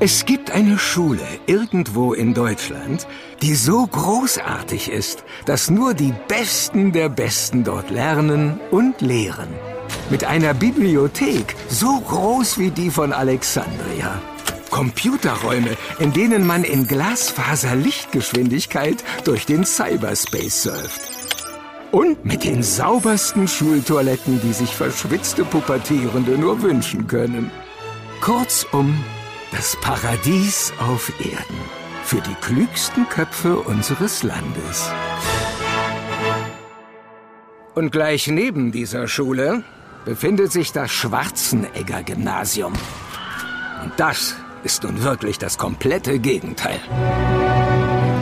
Es gibt eine Schule irgendwo in Deutschland, die so großartig ist, dass nur die Besten der Besten dort lernen und lehren. Mit einer Bibliothek so groß wie die von Alexandria. Computerräume, in denen man in Glasfaser-Lichtgeschwindigkeit durch den Cyberspace surft. Und mit den saubersten Schultoiletten, die sich verschwitzte Pubertierende nur wünschen können. Kurzum, das Paradies auf Erden. Für die klügsten Köpfe unseres Landes. Und gleich neben dieser Schule befindet sich das Schwarzenegger Gymnasium. Und das ist nun wirklich das komplette Gegenteil.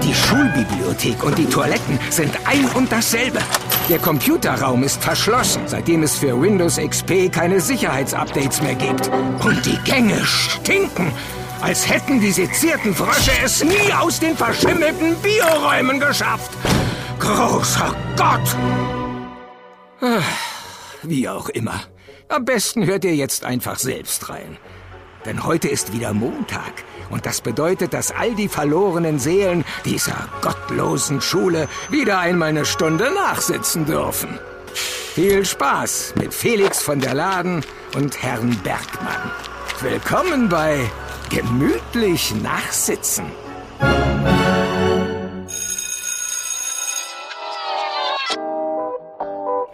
Die Schulbibliothek und die Toiletten sind ein und dasselbe. Der Computerraum ist verschlossen, seitdem es für Windows XP keine Sicherheitsupdates mehr gibt. Und die Gänge stinken, als hätten die sezierten Frösche es nie aus den verschimmelten Bioräumen geschafft. Großer Gott! Ah, Wie auch immer. Am besten hört ihr jetzt einfach selbst rein. Denn heute ist wieder Montag. Und das bedeutet, dass all die verlorenen Seelen dieser gottlosen Schule wieder einmal eine Stunde nachsitzen dürfen. Viel Spaß mit Felix von der Laden und Herrn Bergmann. Willkommen bei Gemütlich Nachsitzen.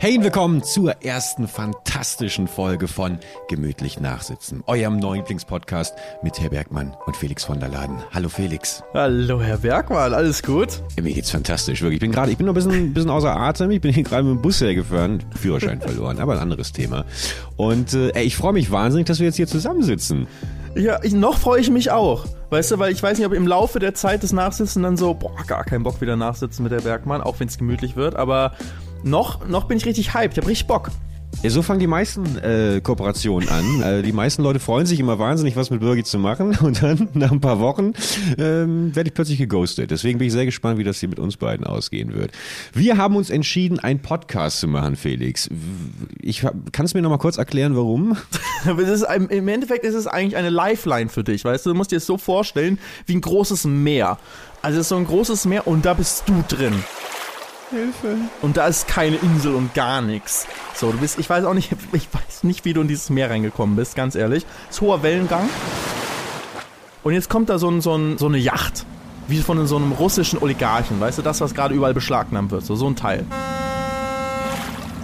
Hey und willkommen zur ersten fantastischen Folge von Gemütlich Nachsitzen, eurem neuen Lieblingspodcast mit Herr Bergmann und Felix von der Laden. Hallo Felix. Hallo Herr Bergmann, alles gut? Ja, Mir geht's fantastisch, wirklich. Ich bin gerade, ich bin noch ein bisschen, ein bisschen außer Atem. Ich bin hier gerade mit dem Bus hergefahren, Führerschein verloren, aber ein anderes Thema. Und äh, ey, ich freue mich wahnsinnig, dass wir jetzt hier zusammensitzen. Ja, ich, noch freue ich mich auch. Weißt du, weil ich weiß nicht, ob im Laufe der Zeit des Nachsitzen dann so, boah, gar keinen Bock wieder nachsitzen mit der Bergmann, auch wenn es gemütlich wird, aber noch, noch bin ich richtig hyped, ich hab richtig Bock. Ja, so fangen die meisten äh, Kooperationen an. Äh, die meisten Leute freuen sich immer wahnsinnig, was mit Birgit zu machen. Und dann, nach ein paar Wochen, ähm, werde ich plötzlich geghostet. Deswegen bin ich sehr gespannt, wie das hier mit uns beiden ausgehen wird. Wir haben uns entschieden, einen Podcast zu machen, Felix. Ich kannst du mir noch mal kurz erklären, warum? Ist, Im Endeffekt ist es eigentlich eine Lifeline für dich, weißt du? Du musst dir es so vorstellen, wie ein großes Meer. Also es ist so ein großes Meer und da bist du drin. Hilfe. Und da ist keine Insel und gar nichts. So, du bist, ich weiß auch nicht, ich weiß nicht, wie du in dieses Meer reingekommen bist, ganz ehrlich. Ist hoher Wellengang. Und jetzt kommt da so, ein, so, ein, so eine Yacht. Wie von so einem russischen Oligarchen, weißt du, das, was gerade überall beschlagnahmt wird, so, so ein Teil.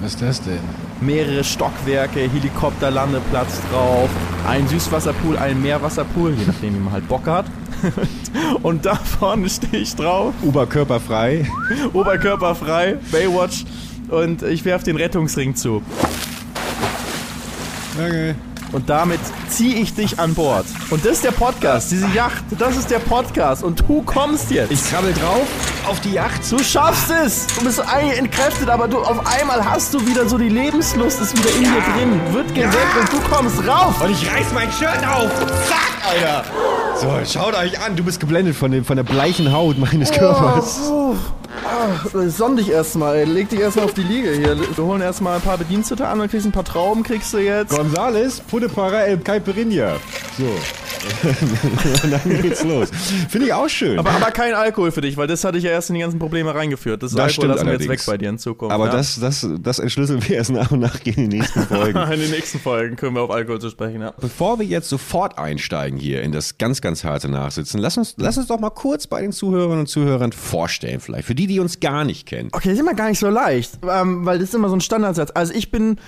Was ist das denn? Mehrere Stockwerke, Helikopterlandeplatz drauf, ein Süßwasserpool, ein Meerwasserpool, je nachdem, wie man halt Bock hat. Und da vorne stehe ich drauf Oberkörperfrei. oberkörperfrei, Baywatch und ich werfe den Rettungsring zu. Okay. Und damit ziehe ich dich an Bord. Und das ist der Podcast, diese Yacht, das ist der Podcast. Und du kommst jetzt. Ich krabbel drauf auf die Yacht. du schaffst es! Du bist eigentlich entkräftet, aber du auf einmal hast du wieder so die Lebenslust, ist wieder in dir drin, wird geweckt und du kommst rauf! Und ich reiß mein Shirt auf. Zack, Alter. So, schaut euch an. Du bist geblendet von, dem, von der bleichen Haut meines Körpers. Oh, ah, sonn dich erstmal, leg dich erstmal auf die Liege hier. Wir holen erstmal ein paar Bedienstete an und kriegst ein paar Trauben, kriegst du jetzt. Gonzales, Pude para el Caipirinha. So. Und dann geht's los. Finde ich auch schön. Aber, aber kein Alkohol für dich, weil das hatte ich ja erst in die ganzen Probleme reingeführt. Das, Das Alkohol stimmt lassen wir jetzt weg bei dir in Zukunft. Aber ja? das, das, das entschlüsseln wir erst nach und nach in den nächsten Folgen. In den nächsten Folgen können wir auf Alkohol zu sprechen, ja. Bevor wir jetzt sofort einsteigen hier in das ganz, ganz harte Nachsitzen, lass uns, lass uns doch mal kurz bei den Zuhörerinnen und Zuhörern vorstellen, vielleicht. Für die, die uns gar nicht kennen. Okay, das ist immer gar nicht so leicht, ähm, weil das ist immer so ein Standardsatz. Also ich bin,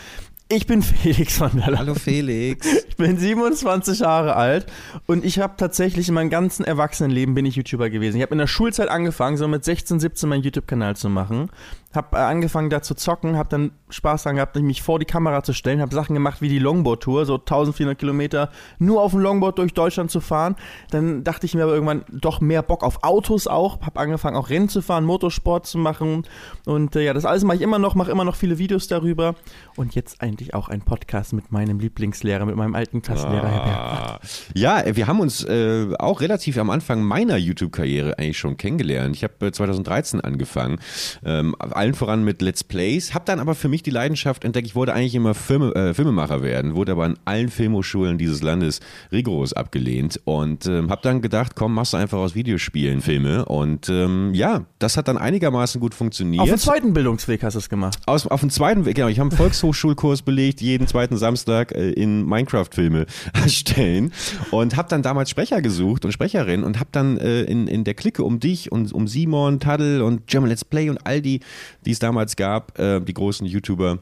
ich bin Felix von der Laden. Hallo Felix. Ich bin 27 Jahre alt und ich habe tatsächlich in meinem ganzen Erwachsenenleben bin ich YouTuber gewesen. Ich habe in der Schulzeit angefangen, so mit 16, 17 meinen YouTube-Kanal zu machen. Habe äh, angefangen da zu zocken, habe dann Spaß daran gehabt, mich vor die Kamera zu stellen, habe Sachen gemacht wie die Longboard-Tour, so 1400 Kilometer nur auf dem Longboard durch Deutschland zu fahren. Dann dachte ich mir aber irgendwann doch mehr Bock auf Autos auch, habe angefangen auch Rennen zu fahren, Motorsport zu machen und äh, ja, das alles mache ich immer noch, mache immer noch viele Videos darüber und jetzt eigentlich auch ein Podcast mit meinem Lieblingslehrer, mit meinem alten Klassenlehrer Herr Berg. Ah, Ja, wir haben uns äh, auch relativ am Anfang meiner YouTube-Karriere eigentlich schon kennengelernt. Ich habe äh, 2013 angefangen, ähm, allen voran mit Let's Plays, habe dann aber für mich die Leidenschaft entdeckt, ich wollte eigentlich immer Filme, äh, Filmemacher werden, wurde aber an allen Filmhochschulen dieses Landes rigoros abgelehnt und ähm, habe dann gedacht, komm, machst du einfach aus Videospielen Filme und ähm, ja, das hat dann einigermaßen gut funktioniert. Auf dem zweiten Bildungsweg hast du es gemacht. Aus, auf dem zweiten Weg, genau, ich habe einen Volkshochschulkurs belegt, jeden zweiten Samstag äh, in Minecraft-Filme erstellen und habe dann damals Sprecher gesucht und Sprecherin und habe dann äh, in, in der Clique um dich und um Simon, Taddel und German Let's Play und all die, die es damals gab, äh, die großen YouTuber,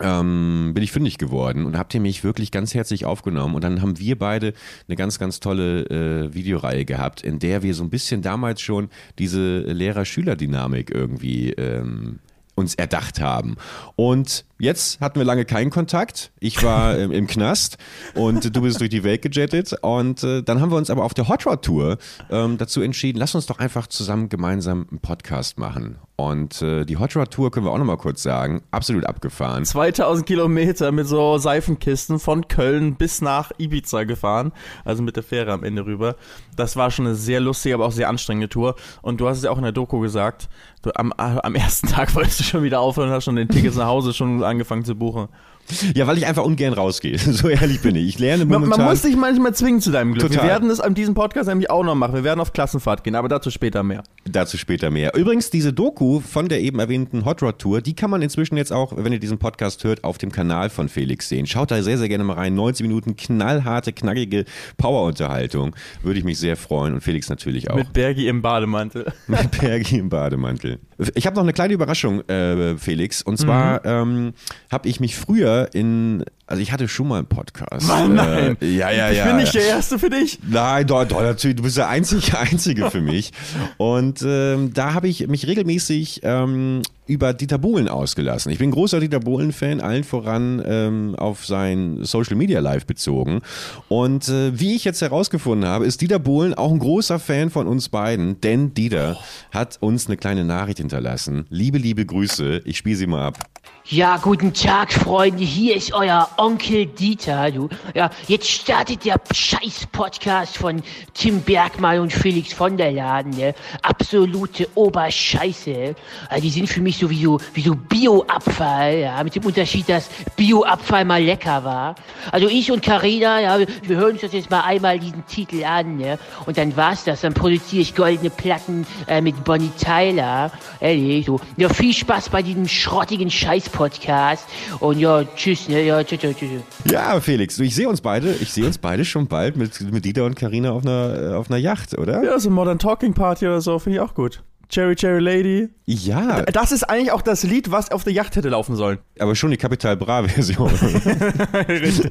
ähm, bin ich fündig geworden und habt ihr mich wirklich ganz herzlich aufgenommen. Und dann haben wir beide eine ganz, ganz tolle äh, Videoreihe gehabt, in der wir so ein bisschen damals schon diese Lehrer-Schüler-Dynamik irgendwie ähm, uns erdacht haben. Und Jetzt hatten wir lange keinen Kontakt. Ich war im, im Knast und du bist durch die Welt gejettet. Und äh, dann haben wir uns aber auf der Hot Rod Tour ähm, dazu entschieden, lass uns doch einfach zusammen gemeinsam einen Podcast machen. Und äh, die Hot Rod Tour können wir auch nochmal kurz sagen, absolut abgefahren. 2000 Kilometer mit so Seifenkisten von Köln bis nach Ibiza gefahren, also mit der Fähre am Ende rüber. Das war schon eine sehr lustige, aber auch sehr anstrengende Tour. Und du hast es ja auch in der Doku gesagt, du, am, am ersten Tag wolltest du schon wieder aufhören, hast schon den Tickets nach Hause schon angefangen zu buchen. Ja, weil ich einfach ungern rausgehe. So ehrlich bin ich. Ich lerne momentan. Man, man muss dich manchmal zwingen zu deinem Glück. Total. Wir werden es an diesem Podcast nämlich auch noch machen. Wir werden auf Klassenfahrt gehen, aber dazu später mehr. Dazu später mehr. Übrigens, diese Doku von der eben erwähnten Hot Rod Tour, die kann man inzwischen jetzt auch, wenn ihr diesen Podcast hört, auf dem Kanal von Felix sehen. Schaut da sehr, sehr gerne mal rein. 90 Minuten knallharte, knackige Power-Unterhaltung. Würde ich mich sehr freuen und Felix natürlich auch. Mit Bergi im Bademantel. Mit Bergi im Bademantel. Ich habe noch eine kleine Überraschung, äh, Felix. Und zwar mhm. ähm, habe ich mich früher in also ich hatte schon mal einen Podcast. Nein, nein. Äh, ja, ja, ja. Ich bin nicht der Erste für dich. Nein, doch, doch, natürlich. Du bist der einzige, einzige für mich. Und ähm, da habe ich mich regelmäßig ähm, über Dieter Bohlen ausgelassen. Ich bin großer Dieter Bohlen-Fan, allen voran ähm, auf sein Social Media Live bezogen. Und äh, wie ich jetzt herausgefunden habe, ist Dieter Bohlen auch ein großer Fan von uns beiden, denn Dieter hat uns eine kleine Nachricht hinterlassen. Liebe, liebe Grüße. Ich spiele sie mal ab. Ja, guten Tag, Freunde. Hier ist euer Onkel Dieter. Du. Ja, jetzt startet der Scheiß-Podcast von Tim Bergmann und Felix von der Laden. Ne? Absolute Oberscheiße. Also die sind für mich so wie so, wie so Bio-Abfall. Ja, mit dem Unterschied, dass Bio-Abfall mal lecker war. Also ich und Carina, ja, wir, hören uns das jetzt mal einmal diesen Titel an. Ne? Und dann war's das. Dann produziere ich goldene Platten äh, mit Bonnie Tyler. Ehrlich, so. Ja, viel Spaß bei diesem schrottigen Scheiß Podcast. Und ja, tschüss, ne? Ja, tschüss, tschüss. Ja, Felix, ich sehe uns beide, ich sehe uns beide schon bald mit, mit Dieter und Karina auf einer, äh, auf einer Yacht, oder? Ja, so Modern Talking Party oder so, finde ich auch gut. Cherry Cherry Lady. Ja. Das ist eigentlich auch das Lied, was auf der Yacht hätte laufen sollen. Aber schon die Capital Bra Version. Richtig.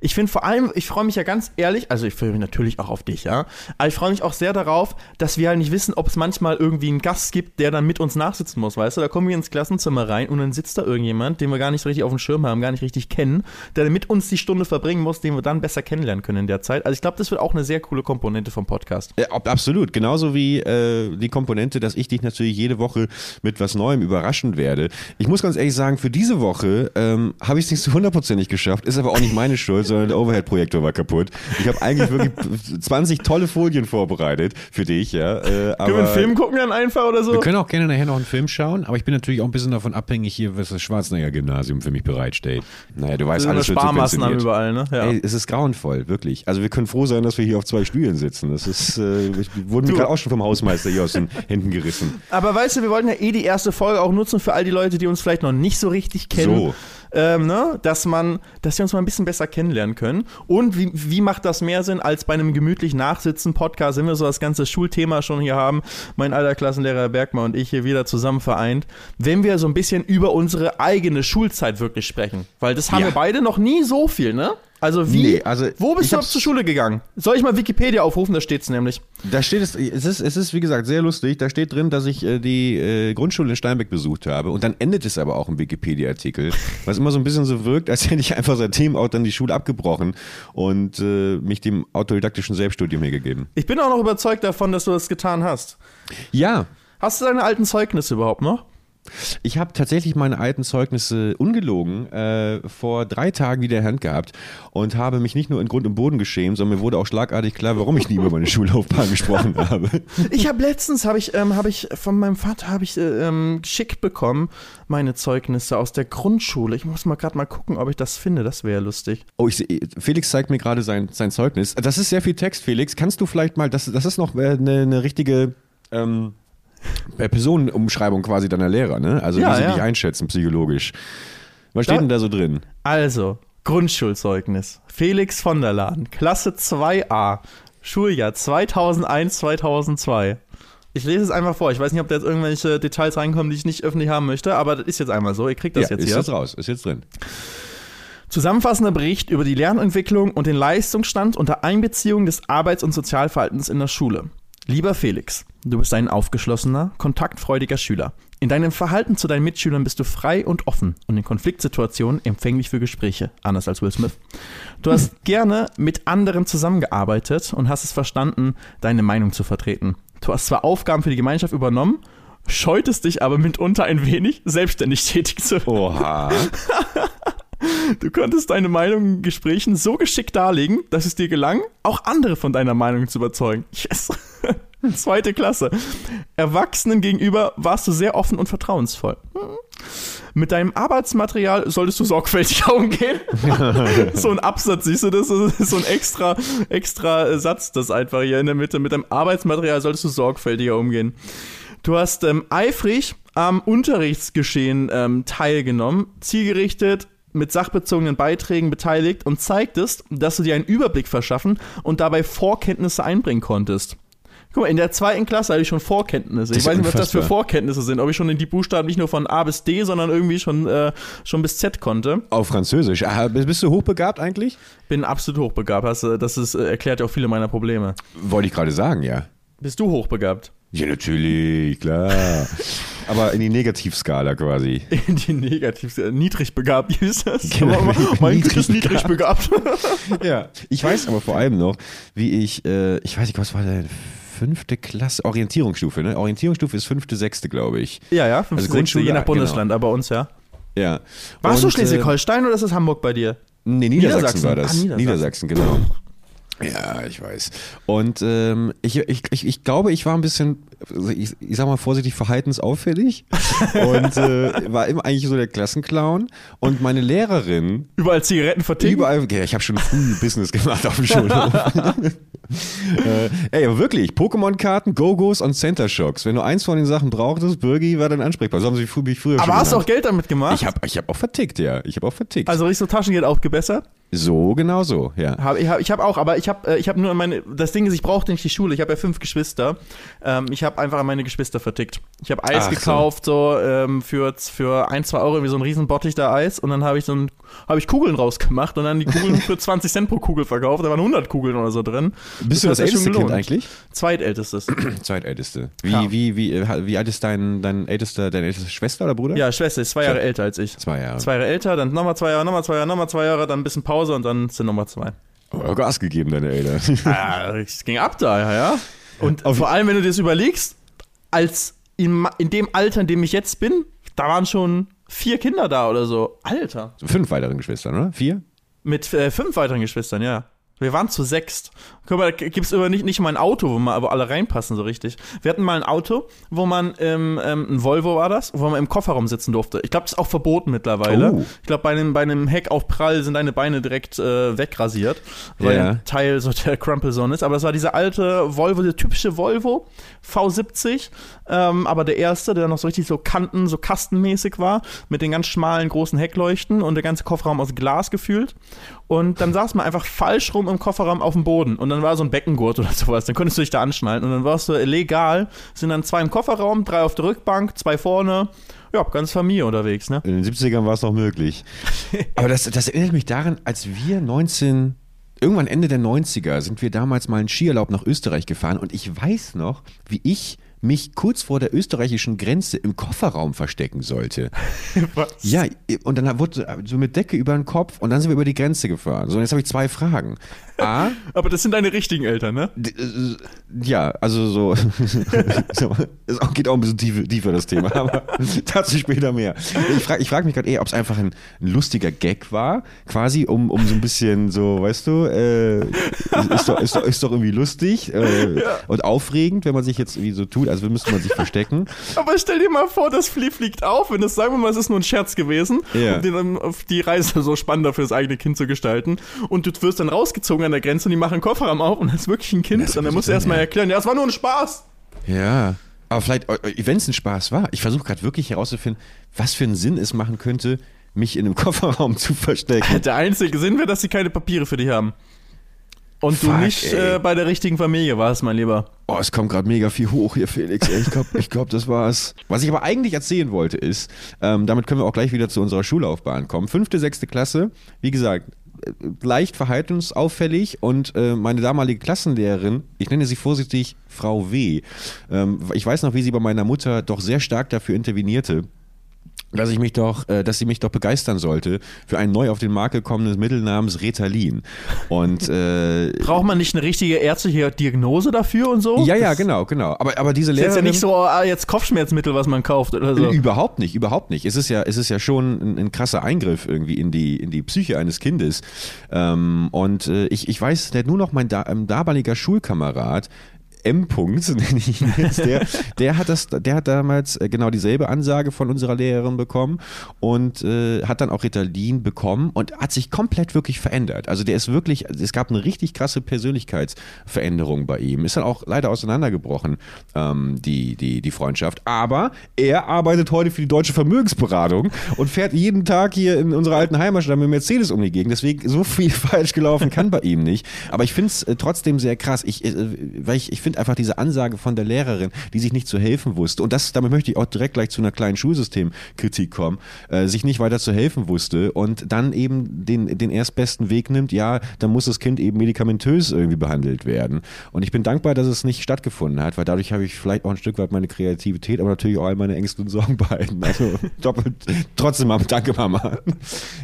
Ich finde vor allem, ich freue mich ja ganz ehrlich, also ich freue mich natürlich auch auf dich, ja, aber ich freue mich auch sehr darauf, dass wir halt nicht wissen, ob es manchmal irgendwie einen Gast gibt, der dann mit uns nachsitzen muss, weißt du? Da kommen wir ins Klassenzimmer rein und dann sitzt da irgendjemand, den wir gar nicht so richtig auf dem Schirm haben, gar nicht richtig kennen, der mit uns die Stunde verbringen muss, den wir dann besser kennenlernen können in der Zeit. Also ich glaube, das wird auch eine sehr coole Komponente vom Podcast. Ja, absolut, genauso wie äh, die Komponente, dass ich dich natürlich jede Woche mit was Neuem überraschen werde. Ich muss ganz ehrlich sagen, für diese Woche ähm, habe ich es nicht zu hundertprozentig geschafft, ist aber auch nicht meine Schuld sondern der Overhead-Projektor war kaputt. Ich habe eigentlich wirklich 20 tolle Folien vorbereitet für dich, ja. Äh, können wir einen Film gucken dann einfach oder so? Wir können auch gerne nachher noch einen Film schauen, aber ich bin natürlich auch ein bisschen davon abhängig hier, was das Schwarzenegger-Gymnasium für mich bereitstellt. Naja, du weißt, alles wird Sparmaßnahmen überall, ne? Ja. Ey, es ist grauenvoll, wirklich. Also wir können froh sein, dass wir hier auf zwei Stühlen sitzen. Das ist, äh, wurden mir gerade auch schon vom Hausmeister hier aus den Händen gerissen. Aber weißt du, wir wollten ja eh die erste Folge auch nutzen für all die Leute, die uns vielleicht noch nicht so richtig kennen. So ähm, ne? dass man, dass wir uns mal ein bisschen besser kennenlernen können. Und wie, wie macht das mehr Sinn, als bei einem gemütlich Nachsitzen Podcast, wenn wir so das ganze Schulthema schon hier haben, mein alter Klassenlehrer Bergmann und ich hier wieder zusammen vereint, wenn wir so ein bisschen über unsere eigene Schulzeit wirklich sprechen. Weil das haben ja. wir beide noch nie so viel, ne? Also wie? Nee, also wo bist du zur Schule gegangen? Soll ich mal Wikipedia aufrufen? Da steht es nämlich. Da steht es, es ist, es ist wie gesagt sehr lustig. Da steht drin, dass ich äh, die äh, Grundschule in Steinbeck besucht habe und dann endet es aber auch im Wikipedia-Artikel, was immer so ein bisschen so wirkt, als hätte ich einfach seitdem auch dann die Schule abgebrochen und äh, mich dem autodidaktischen Selbststudium hier gegeben. Ich bin auch noch überzeugt davon, dass du das getan hast. Ja. Hast du deine alten Zeugnisse überhaupt noch? Ich habe tatsächlich meine alten Zeugnisse ungelogen äh, vor drei Tagen wieder in Hand gehabt und habe mich nicht nur in Grund und Boden geschämt, sondern mir wurde auch schlagartig klar, warum ich nie über meine Schullaufbahn gesprochen habe. Ich habe letztens, habe ich, ähm, habe ich von meinem Vater, habe ich äh, ähm, geschickt bekommen, meine Zeugnisse aus der Grundschule. Ich muss mal gerade mal gucken, ob ich das finde. Das wäre lustig. Oh, ich, Felix zeigt mir gerade sein, sein Zeugnis. Das ist sehr viel Text, Felix. Kannst du vielleicht mal, das, das ist noch äh, eine, eine richtige ähm, äh, Personenumschreibung quasi deiner Lehrer, ne? Also Ja, wie sie ja. dich einschätzen psychologisch. Was steht Da- denn da so drin? Also, Grundschulzeugnis. Felix von der Laden, Klasse 2a, Schuljahr 2001, 2002. Ich lese es einfach vor. Ich weiß nicht, ob da jetzt irgendwelche Details reinkommen, die ich nicht öffentlich haben möchte, aber das ist jetzt einmal so. Ihr kriegt das ja, jetzt ist hier. jetzt raus, ist jetzt drin. Zusammenfassender Bericht über die Lernentwicklung und den Leistungsstand unter Einbeziehung des Arbeits- und Sozialverhaltens in der Schule. Lieber Felix, du bist ein aufgeschlossener, kontaktfreudiger Schüler. In deinem Verhalten zu deinen Mitschülern bist du frei und offen und in Konfliktsituationen empfänglich für Gespräche, anders als Will Smith. Du hast gerne mit anderen zusammengearbeitet und hast es verstanden, deine Meinung zu vertreten. Du hast zwar Aufgaben für die Gemeinschaft übernommen, scheutest dich aber mitunter ein wenig, selbstständig tätig zu werden. Oha. Du konntest deine Meinung in Gesprächen so geschickt darlegen, dass es dir gelang, auch andere von deiner Meinung zu überzeugen. Yes. Zweite Klasse. Erwachsenen gegenüber warst du sehr offen und vertrauensvoll. Hm. Mit deinem Arbeitsmaterial solltest du sorgfältiger umgehen. so ein Absatz, siehst du das? Das ist so ein extra, extra Satz, das einfach hier in der Mitte. Mit deinem Arbeitsmaterial solltest du sorgfältiger umgehen. Du hast ähm, eifrig am Unterrichtsgeschehen ähm, teilgenommen, zielgerichtet mit sachbezogenen Beiträgen beteiligt und zeigtest, dass du dir einen Überblick verschaffen und dabei Vorkenntnisse einbringen konntest. Guck mal, in der zweiten Klasse hatte ich schon Vorkenntnisse. Ich weiß nicht, was das für. Vorkenntnisse sind. Ob ich schon in die Buchstaben nicht nur von A bis D, sondern irgendwie schon, äh, schon bis Z konnte. Auf Französisch. Ah, bist du hochbegabt eigentlich? Bin absolut hochbegabt. Das, das ist, äh, erklärt ja auch viele meiner Probleme. Wollte ich gerade sagen, ja. Bist du hochbegabt? Ja, natürlich, klar. Aber in die Negativskala quasi. In die negativ, äh, niedrig begabt, wie ist das? Genau, Aber mein ist niedrig niedrig begabt. Ja. Ich weiß aber vor allem noch, wie ich, äh, ich weiß nicht, was war denn, fünfte Klasse, Orientierungsstufe, ne? Orientierungsstufe ist fünfte, sechste, glaube ich. ja, ja, 5. Also Grundschule, je nach genau. Bundesland, aber bei uns ja. Ja. Warst du Und, Schleswig-Holstein oder ist das Hamburg bei dir? Äh, nee, Niedersachsen, Niedersachsen. war das. Ah, Niedersachsen. Niedersachsen, genau. Ja, ich weiß. Und ähm, ich, ich, ich, ich glaube, ich war ein bisschen, ich, ich sag mal vorsichtig, verhaltensauffällig und äh, war immer eigentlich so der Klassenclown. Und meine Lehrerin Überall Zigaretten verticken? Überall, ja, ich habe schon früh Business gemacht auf dem Schulhof. äh, ey, aber wirklich, Pokémon-Karten, Go-Go's und Center Shocks. Wenn du eins von den Sachen brauchtest, Birgi war dann ansprechbar. So haben sie früh, mich früher Aber hast du auch. Geld damit gemacht? Ich habe ich hab auch vertickt, ja. Ich habe auch vertickt. also richtig so Taschengeld aufgebessert? So, genau so, ja. Hab, ich habe ich hab auch, aber ich habe äh, ich hab nur an meine, das Ding ist, ich brauchte nicht die Schule, ich habe ja fünf Geschwister. Ähm, ich habe einfach an meine Geschwister vertickt. Ich habe Eis Ach so. gekauft, so, ähm, für, für ein, zwei Euro, wie so ein riesen Bottich da Eis und dann habe ich so ein, habe ich Kugeln rausgemacht und dann die Kugeln für 20 Cent pro Kugel verkauft, da waren 100 Kugeln oder so drin. Bist du das sich schon älteste Kind eigentlich? Zweitältestes. Zweitälteste. Wie, Ja. wie, wie, äh, wie alt ist dein, dein ältester, deine älteste Schwester oder Bruder? Ja, Schwester ist zwei Jahre älter als ich. Zwei Jahre. Zwei Jahre älter, dann nochmal zwei Jahre, nochmal zwei Jahre, nochmal zwei Jahre, dann ein bisschen Pause und dann sind nochmal zwei. Oh, Gas gegeben, deine Eltern. Ja, es ging ab da, ja, ja. Und vor allem, wenn du dir das überlegst, als in, in dem Alter, in dem ich jetzt bin, da waren schon vier Kinder da oder so. Alter. Fünf weiteren Geschwistern, oder? Vier? Mit äh, fünf weiteren Geschwistern, ja. Wir waren zu sechst. Guck mal, da gibt es aber nicht, nicht mal ein Auto, wo, man, wo alle reinpassen so richtig. Wir hatten mal ein Auto, wo man, ähm, ähm, ein Volvo war das, wo man im Kofferraum sitzen durfte. Ich glaube, das ist auch verboten mittlerweile. Oh. Ich glaube, bei einem, bei einem Heck auf Prall sind deine Beine direkt äh, wegrasiert, weil Ja. ein Teil so der Crumple Zone ist. Aber das war dieser alte Volvo, der typische Volvo V70, ähm, aber der erste, der noch so richtig so Kanten, so kastenmäßig war, mit den ganz schmalen, großen Heckleuchten und der ganze Kofferraum aus Glas gefühlt. Und dann saß man einfach falsch rum im Kofferraum auf dem Boden und dann war so ein Beckengurt oder sowas. Dann konntest du dich da anschnallen und dann warst du legal. Sind dann zwei im Kofferraum, drei auf der Rückbank, zwei vorne. Ja, ganz Familie unterwegs, ne? In den 70ern war es noch möglich. Aber das, das erinnert mich daran, als wir 19, irgendwann Ende der 90er, sind wir damals mal in Skiurlaub nach Österreich gefahren und ich weiß noch, wie ich mich kurz vor der österreichischen Grenze im Kofferraum verstecken sollte. Ja, und dann wurde so mit Decke über den Kopf und dann sind wir über die Grenze gefahren. So, und jetzt habe ich zwei Fragen. A, Aber das sind deine richtigen Eltern, ne? Äh, Ja, also so. es geht auch ein bisschen tiefer, tiefer das Thema, aber dazu später mehr. Ich frage ich frag mich gerade eher, ob es einfach ein, ein lustiger Gag war, quasi, um, um so ein bisschen so, weißt du, äh, ist, doch, ist, doch, ist doch irgendwie lustig äh, und aufregend, wenn man sich jetzt irgendwie so tut, als müsste man sich verstecken. Aber stell dir mal vor, das Flie fliegt auf, wenn das, sagen wir mal, es ist nur ein Scherz gewesen, Ja. um den, die Reise so spannender für das eigene Kind zu gestalten. Und du wirst dann rausgezogen an der Grenze und die machen einen Kofferraum auf und das ist wirklich ein Kind. Das Und dann musst du erstmal ja. erklären, ja, es war nur ein Spaß. Ja. Aber vielleicht, wenn es ein Spaß war, ich versuche gerade wirklich herauszufinden, was für einen Sinn es machen könnte, mich in einem Kofferraum zu verstecken. Der einzige Sinn wäre, dass sie keine Papiere für dich haben. Und du Fuck, nicht ey. äh, bei der richtigen Familie warst, mein Lieber. Oh, es kommt gerade mega viel hoch hier, Felix. Ich glaube, ich glaub, das war's. Was ich aber eigentlich erzählen wollte, ist, ähm, damit können wir auch gleich wieder zu unserer Schullaufbahn kommen. Fünfte, sechste Klasse, wie gesagt, äh, leicht verhaltensauffällig und äh, meine damalige Klassenlehrerin, ich nenne sie vorsichtig Frau W. Ähm, ich weiß noch, wie sie bei meiner Mutter doch sehr stark dafür intervenierte, dass ich mich doch, äh, dass sie mich doch begeistern sollte für ein neu auf den Markt gekommenes Mittel namens Retalin. Und äh, Braucht man nicht eine richtige ärztliche Diagnose dafür und so? ja, ja, genau, genau. Aber, aber diese Ist jetzt Lehrerin ja nicht so, ah, jetzt Kopfschmerzmittel, was man kauft oder so. Überhaupt nicht, überhaupt nicht. Es ist ja, es ist ja schon ein, ein krasser Eingriff irgendwie in die, in die Psyche eines Kindes. Ähm, und äh, ich, ich weiß, der nur noch mein da, ähm, damaliger Schulkamerad, M. -Punkt, nenne ich ihn jetzt, der, der hat das, der hat damals äh, genau dieselbe Ansage von unserer Lehrerin bekommen und äh, hat dann auch Ritalin bekommen und hat sich komplett wirklich verändert. Also der ist wirklich, es gab eine richtig krasse Persönlichkeitsveränderung bei ihm. Ist dann auch leider auseinandergebrochen, ähm, die, die, die Freundschaft. Aber er arbeitet heute für die Deutsche Vermögensberatung und fährt jeden Tag hier in unserer alten Heimatstadt mit Mercedes um die Gegend. Deswegen so viel falsch gelaufen kann bei ihm nicht. Aber ich finde es äh, trotzdem sehr krass. Ich, äh, weil ich, ich finde einfach diese Ansage von der Lehrerin, die sich nicht zu helfen wusste. Und das, damit möchte ich auch direkt gleich zu einer kleinen Schulsystemkritik kommen, äh, sich nicht weiter zu helfen wusste und dann eben den, den erstbesten Weg nimmt, ja, dann muss das Kind eben medikamentös irgendwie behandelt werden. Und ich bin dankbar, dass es nicht stattgefunden hat, weil dadurch habe ich vielleicht auch ein Stück weit meine Kreativität, aber natürlich auch all meine Ängste und Sorgen behalten. Also doppelt, trotzdem danke Mama.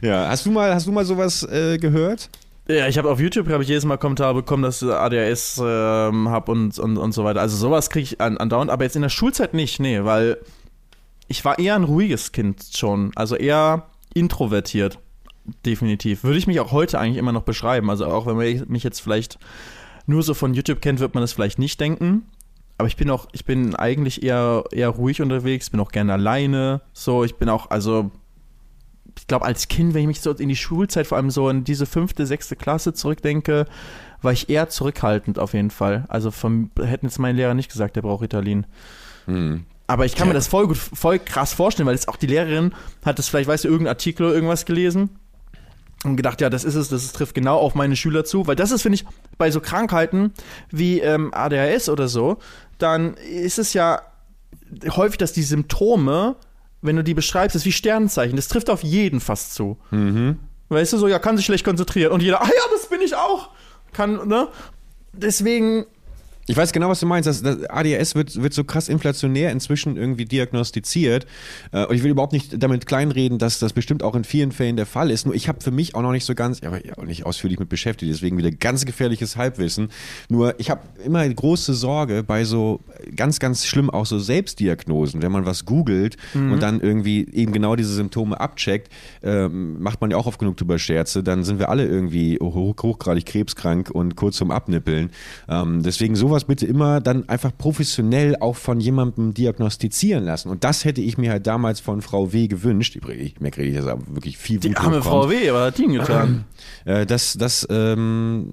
Ja, hast du mal, hast du mal sowas äh, gehört? Ja, ich habe auf YouTube habe ich jedes Mal Kommentare bekommen, dass ich ADHS ähm, habe und, und, und so weiter. Also sowas kriege ich an, andauernd, aber jetzt in der Schulzeit nicht, nee, weil ich war eher ein ruhiges Kind schon, also eher introvertiert, definitiv. Würde ich mich auch heute eigentlich immer noch beschreiben. Also auch wenn man mich jetzt vielleicht nur so von YouTube kennt, wird man das vielleicht nicht denken. Aber ich bin auch, ich bin eigentlich eher, eher ruhig unterwegs, bin auch gerne alleine. So, ich bin auch, also ich glaube, als Kind, wenn ich mich so in die Schulzeit, vor allem so in diese fünfte, sechste Klasse zurückdenke, war ich eher zurückhaltend auf jeden Fall. Also vom, hätten jetzt meine Lehrer nicht gesagt, der braucht Ritalin. Hm. Aber ich kann mir das voll gut, voll krass vorstellen, weil jetzt auch die Lehrerin hat das vielleicht, weißt du, irgendeinen Artikel oder irgendwas gelesen und gedacht, ja, das ist es, das ist, trifft genau auf meine Schüler zu, weil das ist, finde ich, bei so Krankheiten wie ähm, ADHS oder so, dann ist es ja häufig, dass die Symptome, wenn du die beschreibst, ist wie Sternzeichen. Das trifft auf jeden fast zu. Weißt du, so, ja, kann sich schlecht konzentrieren. Und jeder, ah ja, das bin ich auch. Kann, ne? Deswegen, Ich weiß genau, was du meinst. Das, das ADHS wird, wird so krass inflationär inzwischen irgendwie diagnostiziert. Äh, Und ich will überhaupt nicht damit kleinreden, dass das bestimmt auch in vielen Fällen der Fall ist. Nur ich habe für mich auch noch nicht so ganz, aber ja, auch nicht ausführlich mit beschäftigt, deswegen wieder ganz gefährliches Halbwissen. Nur ich habe immer große Sorge bei so ganz, ganz schlimm auch so Selbstdiagnosen, wenn man was googelt und dann irgendwie eben genau diese Symptome abcheckt, ähm, macht man ja auch oft genug drüber Scherze, dann sind wir alle irgendwie hoch, hochgradig krebskrank und kurz zum Abnippeln. Ähm, deswegen sowas bitte immer dann einfach professionell auch von jemandem diagnostizieren lassen. Und das hätte ich mir halt damals von Frau W. gewünscht. Ich merke, ich das aber wirklich viel die Wut arme hochkommt Frau W., was hat die denn getan? Äh, dass, dass ähm,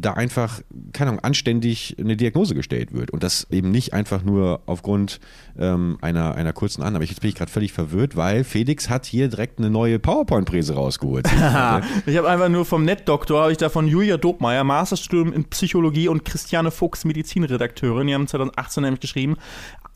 da einfach, keine Ahnung, anständig eine Diagnose gestellt wird und das eben nicht einfach nur aufgrund ähm, einer, einer kurzen Annahme. Jetzt bin ich gerade völlig verwirrt, weil Felix hat hier direkt eine neue PowerPoint-Präse rausgeholt. Ich habe einfach nur vom Netdoktor, habe ich da von Julia Dobmeier, Masterstudium in Psychologie und Christiane Fuchs, Medizinredakteurin, die haben 2018 nämlich geschrieben,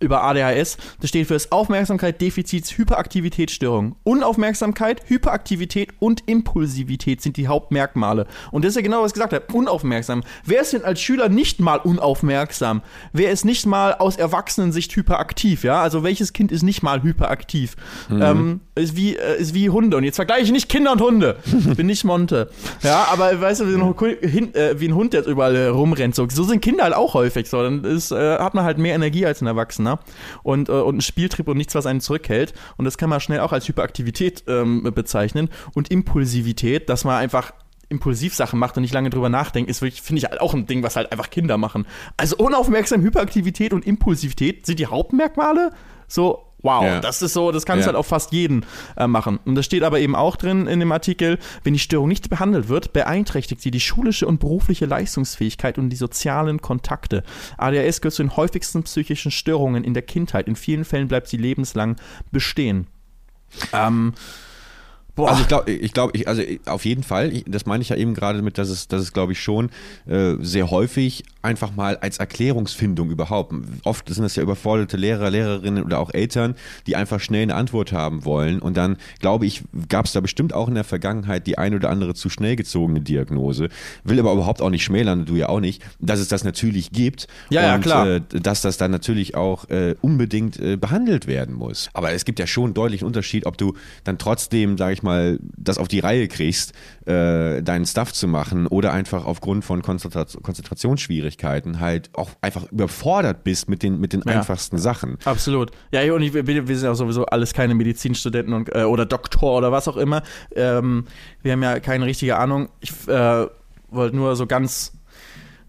über ADHS. Das steht für das Aufmerksamkeit, Defizits, Hyperaktivitätsstörung. Unaufmerksamkeit, Hyperaktivität und Impulsivität sind die Hauptmerkmale. Und das ist ja genau, was ich gesagt habe. Unaufmerksam. Wer ist denn als Schüler nicht mal unaufmerksam? Wer ist nicht mal aus Erwachsenensicht hyperaktiv? Ja, also welches Kind ist nicht mal hyperaktiv? Mhm. Ähm, ist wie, äh, ist wie Hunde. Und jetzt vergleiche ich nicht Kinder und Hunde. Ich bin nicht Monte. Ja, aber weißt du, wie ein, äh, wie ein Hund jetzt überall äh, rumrennt. So, so sind Kinder halt auch häufig. So, dann ist, äh, hat man halt mehr Energie als ein Erwachsener und, äh, und ein Spieltrieb und nichts, was einen zurückhält. Und das kann man schnell auch als Hyperaktivität ähm, bezeichnen. Und Impulsivität, dass man einfach Impulsivsachen macht und nicht lange drüber nachdenkt, ist wirklich, finde ich, halt auch ein Ding, was halt einfach Kinder machen. Also unaufmerksam, Hyperaktivität und Impulsivität sind die Hauptmerkmale. So, Wow, ja. das ist so, das kannst ja. halt auch fast jeden äh, machen. Und das steht aber eben auch drin in dem Artikel, wenn die Störung nicht behandelt wird, beeinträchtigt sie die schulische und berufliche Leistungsfähigkeit und die sozialen Kontakte. ADHS gehört zu den häufigsten psychischen Störungen in der Kindheit. In vielen Fällen bleibt sie lebenslang bestehen. Ähm, Boah. Also ich glaube, ich glaube, ich, also auf jeden Fall, ich, das meine ich ja eben gerade mit, dass es, dass es glaube ich schon äh, sehr häufig einfach mal als Erklärungsfindung überhaupt. Oft sind das ja überforderte Lehrer, Lehrerinnen oder auch Eltern, die einfach schnell eine Antwort haben wollen. Und dann, glaube ich, gab es da bestimmt auch in der Vergangenheit die ein oder andere zu schnell gezogene Diagnose. Will aber überhaupt auch nicht schmälern, du ja auch nicht, dass es das natürlich gibt. Ja, und, ja, klar. Äh, dass das dann natürlich auch äh, unbedingt äh, behandelt werden muss. Aber es gibt ja schon einen deutlichen Unterschied, ob du dann trotzdem, sage ich mal, mal das auf die Reihe kriegst, äh, deinen Stuff zu machen oder einfach aufgrund von Konzentra Konzentrationsschwierigkeiten halt auch einfach überfordert bist mit den, mit den ja. einfachsten Sachen. Absolut. Ja, und ich, wir, wir sind ja sowieso alles keine Medizinstudenten und, äh, oder Doktor oder was auch immer. Ähm, wir haben ja keine richtige Ahnung. Ich äh, wollte nur so ganz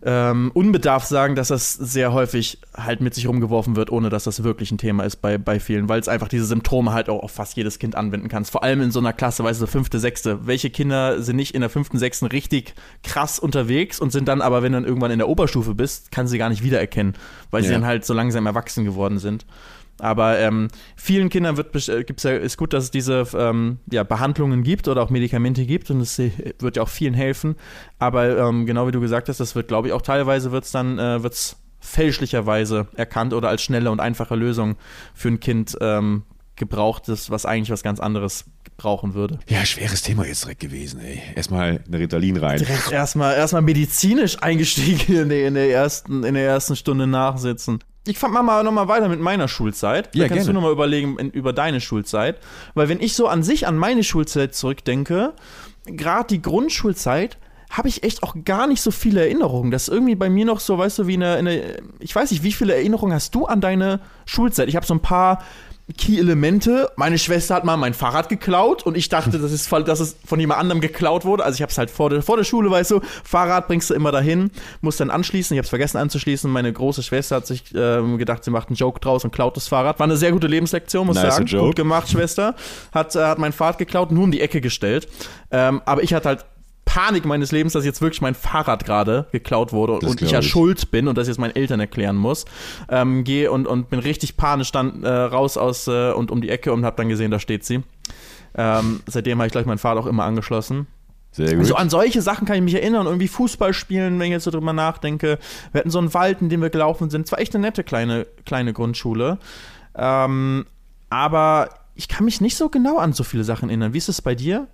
ähm, unbedarft sagen, dass das sehr häufig halt mit sich rumgeworfen wird, ohne dass das wirklich ein Thema ist bei, bei vielen, weil es einfach diese Symptome halt auch auf fast jedes Kind anwenden kannst. Vor allem in so einer Klasse, weißt du, fünfte, sechste. Welche Kinder sind nicht in der fünften, sechsten richtig krass unterwegs und sind dann aber, wenn du dann irgendwann in der Oberstufe bist, kann sie gar nicht wiedererkennen, weil ja. sie dann halt so langsam erwachsen geworden sind. Aber ähm, vielen Kindern wird, äh, gibt's ja, ist gut, dass es diese ähm, ja, Behandlungen gibt oder auch Medikamente gibt und es äh, wird ja auch vielen helfen. Aber ähm, genau wie du gesagt hast, das wird, glaube ich, auch teilweise wird es dann äh, wird's fälschlicherweise erkannt oder als schnelle und einfache Lösung für ein Kind ähm, gebraucht ist, was eigentlich was ganz anderes brauchen würde. Ja, schweres Thema jetzt direkt gewesen, ey. Erstmal eine Ritalin rein. Direkt erstmal erstmal medizinisch eingestiegen in der, in der ersten in der ersten Stunde nachsitzen ich fand mal nochmal weiter mit meiner Schulzeit. Ja, da kannst gerne. du nochmal überlegen in, über deine Schulzeit. Weil wenn ich so an sich an meine Schulzeit zurückdenke, gerade die Grundschulzeit, habe ich echt auch gar nicht so viele Erinnerungen. Das ist irgendwie bei mir noch so, weißt du, wie eine, eine ich weiß nicht, wie viele Erinnerungen hast du an deine Schulzeit? Ich habe so ein paar Key-Elemente. Meine Schwester hat mal mein Fahrrad geklaut und ich dachte, das ist, dass es von jemand anderem geklaut wurde. Also ich habe es halt vor der, vor der Schule, weißt du, Fahrrad bringst du immer dahin, musst dann anschließen. Ich habe es vergessen anzuschließen. Meine große Schwester hat sich ähm, gedacht, sie macht einen Joke draus und klaut das Fahrrad. War eine sehr gute Lebenslektion, muss ich nice sagen. Joke. Gut gemacht, Schwester. Hat, äh, hat mein Fahrrad geklaut, nur um die Ecke gestellt. Ähm, aber ich hatte halt Panik meines Lebens, dass jetzt wirklich mein Fahrrad gerade geklaut wurde das und ich ja ich. schuld bin und das jetzt meinen Eltern erklären muss. Ähm, Gehe und, und bin richtig panisch dann äh, raus aus äh, und um die Ecke und habe dann gesehen, da steht sie. Ähm, seitdem habe ich gleich mein Fahrrad auch immer angeschlossen. Sehr gut. Also an solche Sachen kann ich mich erinnern. Irgendwie Fußball spielen, wenn ich jetzt so drüber nachdenke. Wir hatten so einen Wald, in dem wir gelaufen sind. Es war echt eine nette kleine, kleine Grundschule. Ähm, aber ich kann mich nicht so genau an so viele Sachen erinnern. Wie ist es bei dir?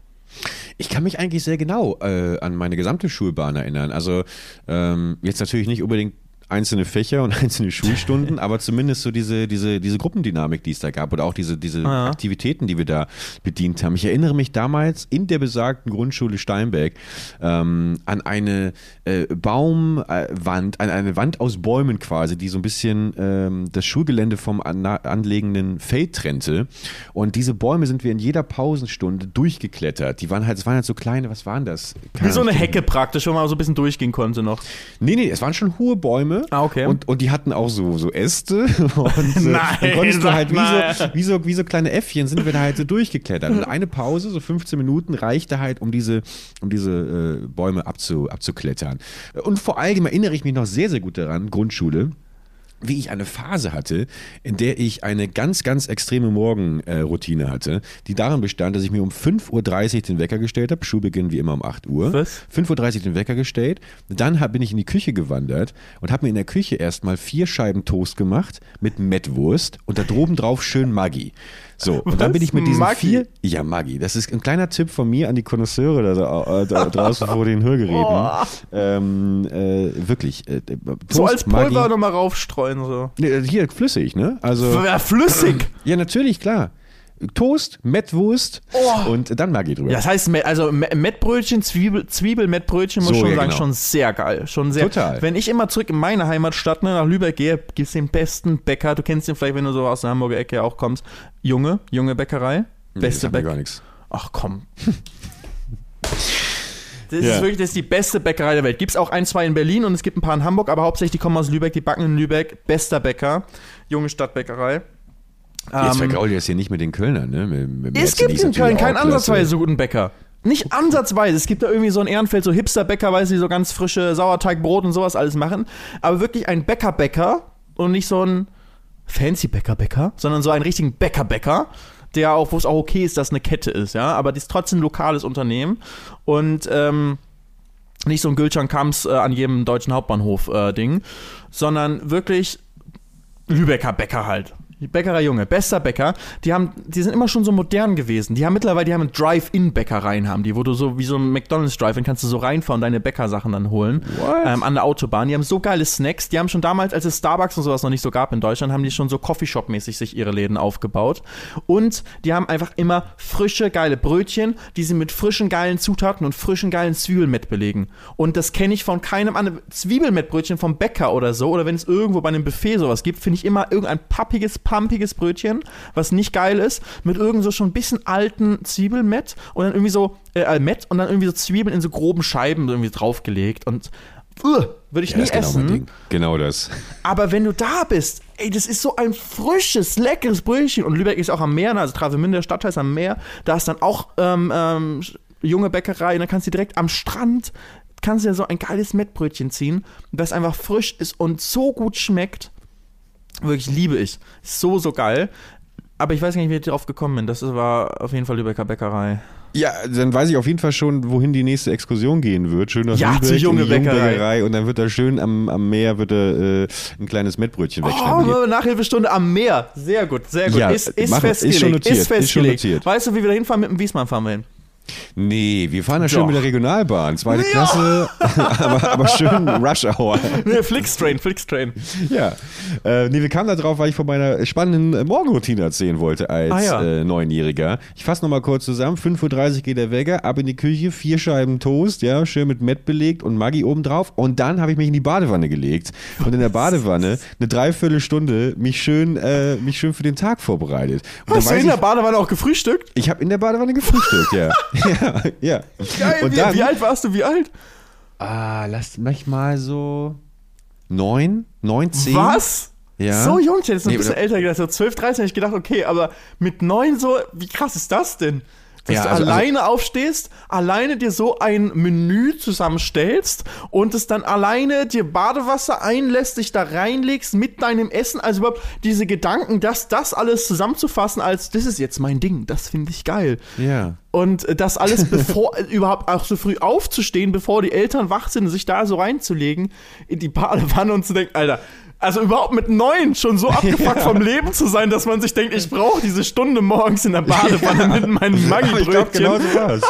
Ich kann mich eigentlich sehr genau äh, an meine gesamte Schulbahn erinnern. Also ähm, jetzt natürlich nicht unbedingt einzelne Fächer und einzelne Schulstunden, aber zumindest so diese, diese, diese Gruppendynamik, die es da gab oder auch diese, diese ah, ja. Aktivitäten, die wir da bedient haben. Ich erinnere mich damals in der besagten Grundschule Steinberg ähm, an eine äh, Baumwand, an eine Wand aus Bäumen quasi, die so ein bisschen ähm, das Schulgelände vom an anlegenden Feld trennte. Und diese Bäume sind wir in jeder Pausenstunde durchgeklettert. Die waren halt, es waren halt so kleine, was waren das? Keine Wie so eine Hecke praktisch, wo man so ein bisschen durchgehen konnte noch. Nee, nee, es waren schon hohe Bäume Bäume. Ah, okay. Und, und die hatten auch so, so Äste. Und äh, nein, dann konntest du halt wie so, wie, so, wie so kleine Äffchen sind wir da halt so durchgeklettert. Und eine Pause, so 15 Minuten, reichte halt, um diese, um diese äh, Bäume abzu, abzuklettern. Und vor allem erinnere ich mich noch sehr, sehr gut daran, Grundschule wie ich eine Phase hatte, in der ich eine ganz, ganz extreme Morgenroutine hatte, die darin bestand, dass ich mir um 5.30 Uhr den Wecker gestellt habe. Schulbeginn wie immer um 8 Uhr. Was? 5.30 Uhr den Wecker gestellt. Dann hab, bin ich in die Küche gewandert und habe mir in der Küche erstmal vier Scheiben Toast gemacht mit Mettwurst und da droben drauf schön Maggi. So, und dann Was? bin ich mit diesen Maggi? vier. Ja, Maggi. Das ist ein kleiner Tipp von mir an die Konnoisseure da, äh, da draußen vor den Hörgeräten. Ähm, äh, wirklich. Äh, Toast, so als Pulver nochmal raufstreuen. So. Nee, Hier flüssig, ne? Also. Ja, flüssig. Ja, natürlich, klar. Toast, Mettwurst Oh. und dann Maggi drüber. Ja, das heißt, also Me- Mettbrötchen, Zwiebel, Zwiebel-Mettbrötchen, muss So, schon ja, sagen, genau. schon sehr geil. Schon sehr. Total. Wenn ich immer zurück in meine Heimatstadt ne, nach Lübeck gehe, gibt es den besten Bäcker. Du kennst ihn vielleicht, wenn du so aus der Hamburger Ecke auch kommst. Junge, junge Bäckerei. Nee, Beste sagt mir Bäcker. gar nichts. Ach komm. Das Ja. ist wirklich das ist die beste Bäckerei der Welt. Gibt es auch ein, zwei in Berlin und es gibt ein paar in Hamburg, aber hauptsächlich die kommen aus Lübeck, die backen in Lübeck. Bester Bäcker, junge Stadtbäckerei. Jetzt Ähm, vergrault ihr das hier nicht mit den Kölnern, ne? Mit, mit es gibt in Köln keinen ansatzweise so guten Bäcker. Nicht ansatzweise. Es gibt da irgendwie so in Ehrenfeld so Hipster-Bäcker, weil sie so ganz frische Sauerteigbrot und sowas alles machen. Aber wirklich ein Bäcker-Bäcker und nicht so ein fancy Bäcker-Bäcker, sondern so einen richtigen Bäcker-Bäcker, der auch, wo es auch okay ist, dass eine Kette ist, ja. Aber die ist trotzdem ein lokales Unternehmen und ähm, nicht so ein Gülcan Kamps äh, an jedem deutschen Hauptbahnhof äh, sondern wirklich Lübecker Bäcker halt. Die Bäckerei Junge, bester Bäcker. Die haben, die sind immer schon so modern gewesen. Die haben mittlerweile, die haben Drive-In-Bäckereien haben die, wo du so wie so ein McDonald's Drive-In kannst du so reinfahren und deine Bäckersachen dann holen. Ähm, an der Autobahn. Die haben so geile Snacks. Die haben schon damals, als es Starbucks und sowas noch nicht so gab in Deutschland, haben die schon so Coffeeshop-mäßig sich ihre Läden aufgebaut. Und die haben einfach immer frische, geile Brötchen, die sie mit frischen, geilen Zutaten und frischen, geilen Zwiebelmett belegen. Und das kenne ich von keinem anderen. Zwiebelmettbrötchen vom Bäcker oder so, oder wenn es irgendwo bei einem Buffet sowas gibt, finde ich immer irgendein pappiges, pampiges Brötchen, was nicht geil ist, mit irgend so schon ein bisschen alten Zwiebelmett und dann irgendwie so, äh, Mett und dann irgendwie so Zwiebeln in so groben Scheiben irgendwie draufgelegt und uh, würde ich Ja, nie genau essen. Ding. Genau das. Aber wenn du da bist, ey, das ist so ein frisches, leckeres Brötchen. Und Lübeck ist auch am Meer, ne? also Travemünde, der Stadtteil ist am Meer. Da ist dann auch ähm, ähm, junge Bäckerei. Und dann kannst du direkt am Strand, kannst du ja so ein geiles Mettbrötchen ziehen, das einfach frisch ist und so gut schmeckt. Wirklich liebe ich. So, so geil. Aber ich weiß gar nicht, wie ich darauf gekommen bin. Das war auf jeden Fall Lübecker Bäckerei. Ja, dann weiß ich auf jeden Fall schon, wohin die nächste Exkursion gehen wird. Schön nach Ja, Lübeck zur Junge in die Bäckerei. Jungbäckerei und dann wird da schön am, am Meer wird da, äh, ein kleines Mettbrötchen wegschnabuliert. Oh, Nachhilfestunde am Meer. Sehr gut, sehr gut. Ja, ist, ist, machen- ist festgelegt. schon notiert, Ist ist schon festgelegt. notiert. Weißt du, wie wir da hinfahren? Mit dem Wiesmann fahren wir hin. Nee, wir fahren da schön mit der Regionalbahn. Zweite Ja. Klasse, aber, aber schön Rush Hour. Nee, Flixtrain, Flixtrain. Ja. Äh, nee, wir kamen da drauf, weil ich von meiner spannenden Morgenroutine erzählen wollte als Ah, ja. äh, Neunjähriger. Ich fasse nochmal kurz zusammen. 5.30 Uhr geht der Wecker, ab in die Küche, vier Scheiben Toast, ja, schön mit Mett belegt und Maggi oben drauf. Und dann habe ich mich in die Badewanne gelegt. Und in der Badewanne eine Dreiviertelstunde mich schön, äh, mich schön für den Tag vorbereitet. Und Hast du in der ich, Badewanne auch gefrühstückt? ich habe in der Badewanne gefrühstückt, ja. ja, ja. Geil, Und wie, dann, wie alt warst du? Wie alt? Ah, lasst mich mal so neun, neun, zehn. Was? Ja. So jung, ich hätte jetzt Nee, ein bisschen älter gedacht, so 12, 13 hätte ich gedacht, okay, aber mit neun so, wie krass ist das denn? Dass Ja, du also- alleine aufstehst, alleine dir so ein Menü zusammenstellst und es dann alleine dir Badewasser einlässt, dich da reinlegst mit deinem Essen, also überhaupt diese Gedanken, dass das alles zusammenzufassen als, das ist jetzt mein Ding, das finde ich geil. Ja. Und äh, das alles bevor, überhaupt auch so früh aufzustehen, bevor die Eltern wach sind, sich da so reinzulegen in die Badewanne und zu denken, Alter, also überhaupt mit neun schon so abgefuckt vom Leben zu sein, dass man sich denkt, ich brauche diese Stunde morgens in der Badewanne mit meinem Aber ich glaube, Maggi-Brötchen. genau so war's.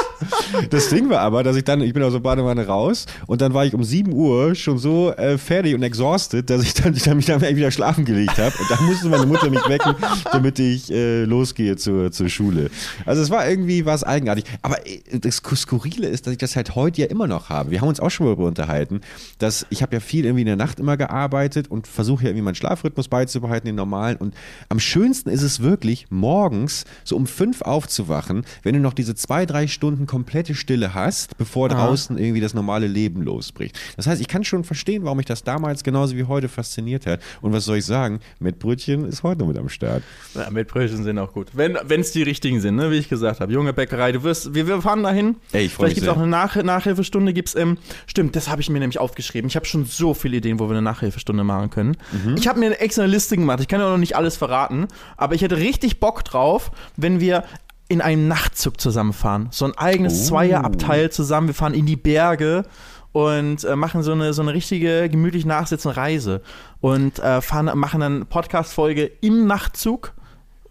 Das Ding war aber, dass ich dann, ich bin aus der Badewanne raus und dann war ich um 7 Uhr schon so äh, fertig und exhausted, dass ich dann, ich dann mich dann wieder schlafen gelegt habe. Und dann musste meine Mutter mich wecken, damit ich äh, losgehe zur, zur Schule. Also es war irgendwie was eigenartig. Aber äh, das Skurrile ist, dass ich das halt heute ja immer noch habe. Wir haben uns auch schon mal darüber unterhalten, dass ich habe ja viel irgendwie in der Nacht immer gearbeitet und versuche ja irgendwie meinen Schlafrhythmus beizubehalten, den normalen. Und am schönsten ist es wirklich, morgens so um fünf aufzuwachen, wenn du noch diese zwei, drei Stunden komplette Stille hast, bevor draußen irgendwie das normale Leben losbricht. Das heißt, ich kann schon verstehen, warum mich das damals genauso wie heute fasziniert hat. Und was soll ich sagen? Mit Brötchen ist heute noch mit am Start. Ja, mit Brötchen sind auch gut. Wenn es die richtigen sind, ne? wie ich gesagt habe. Junge Bäckerei, du wirst, wir, wir fahren dahin. Ey, ich Vielleicht gibt es auch eine Nach Nachhilfestunde. Gibt's, ähm, stimmt, das habe ich mir nämlich aufgeschrieben. Ich habe schon so viele Ideen, wo wir eine Nachhilfestunde machen können. Können. Ich habe mir eine extra Liste gemacht. Ich kann ja noch nicht alles verraten, aber ich hätte richtig Bock drauf, wenn wir in einem Nachtzug zusammenfahren. So ein eigenes Zweierabteil zusammen. Wir fahren in die Berge und äh, machen so eine, so eine richtige gemütlich nachsitzende Reise und äh, fahren, machen dann Podcast-Folge im Nachtzug.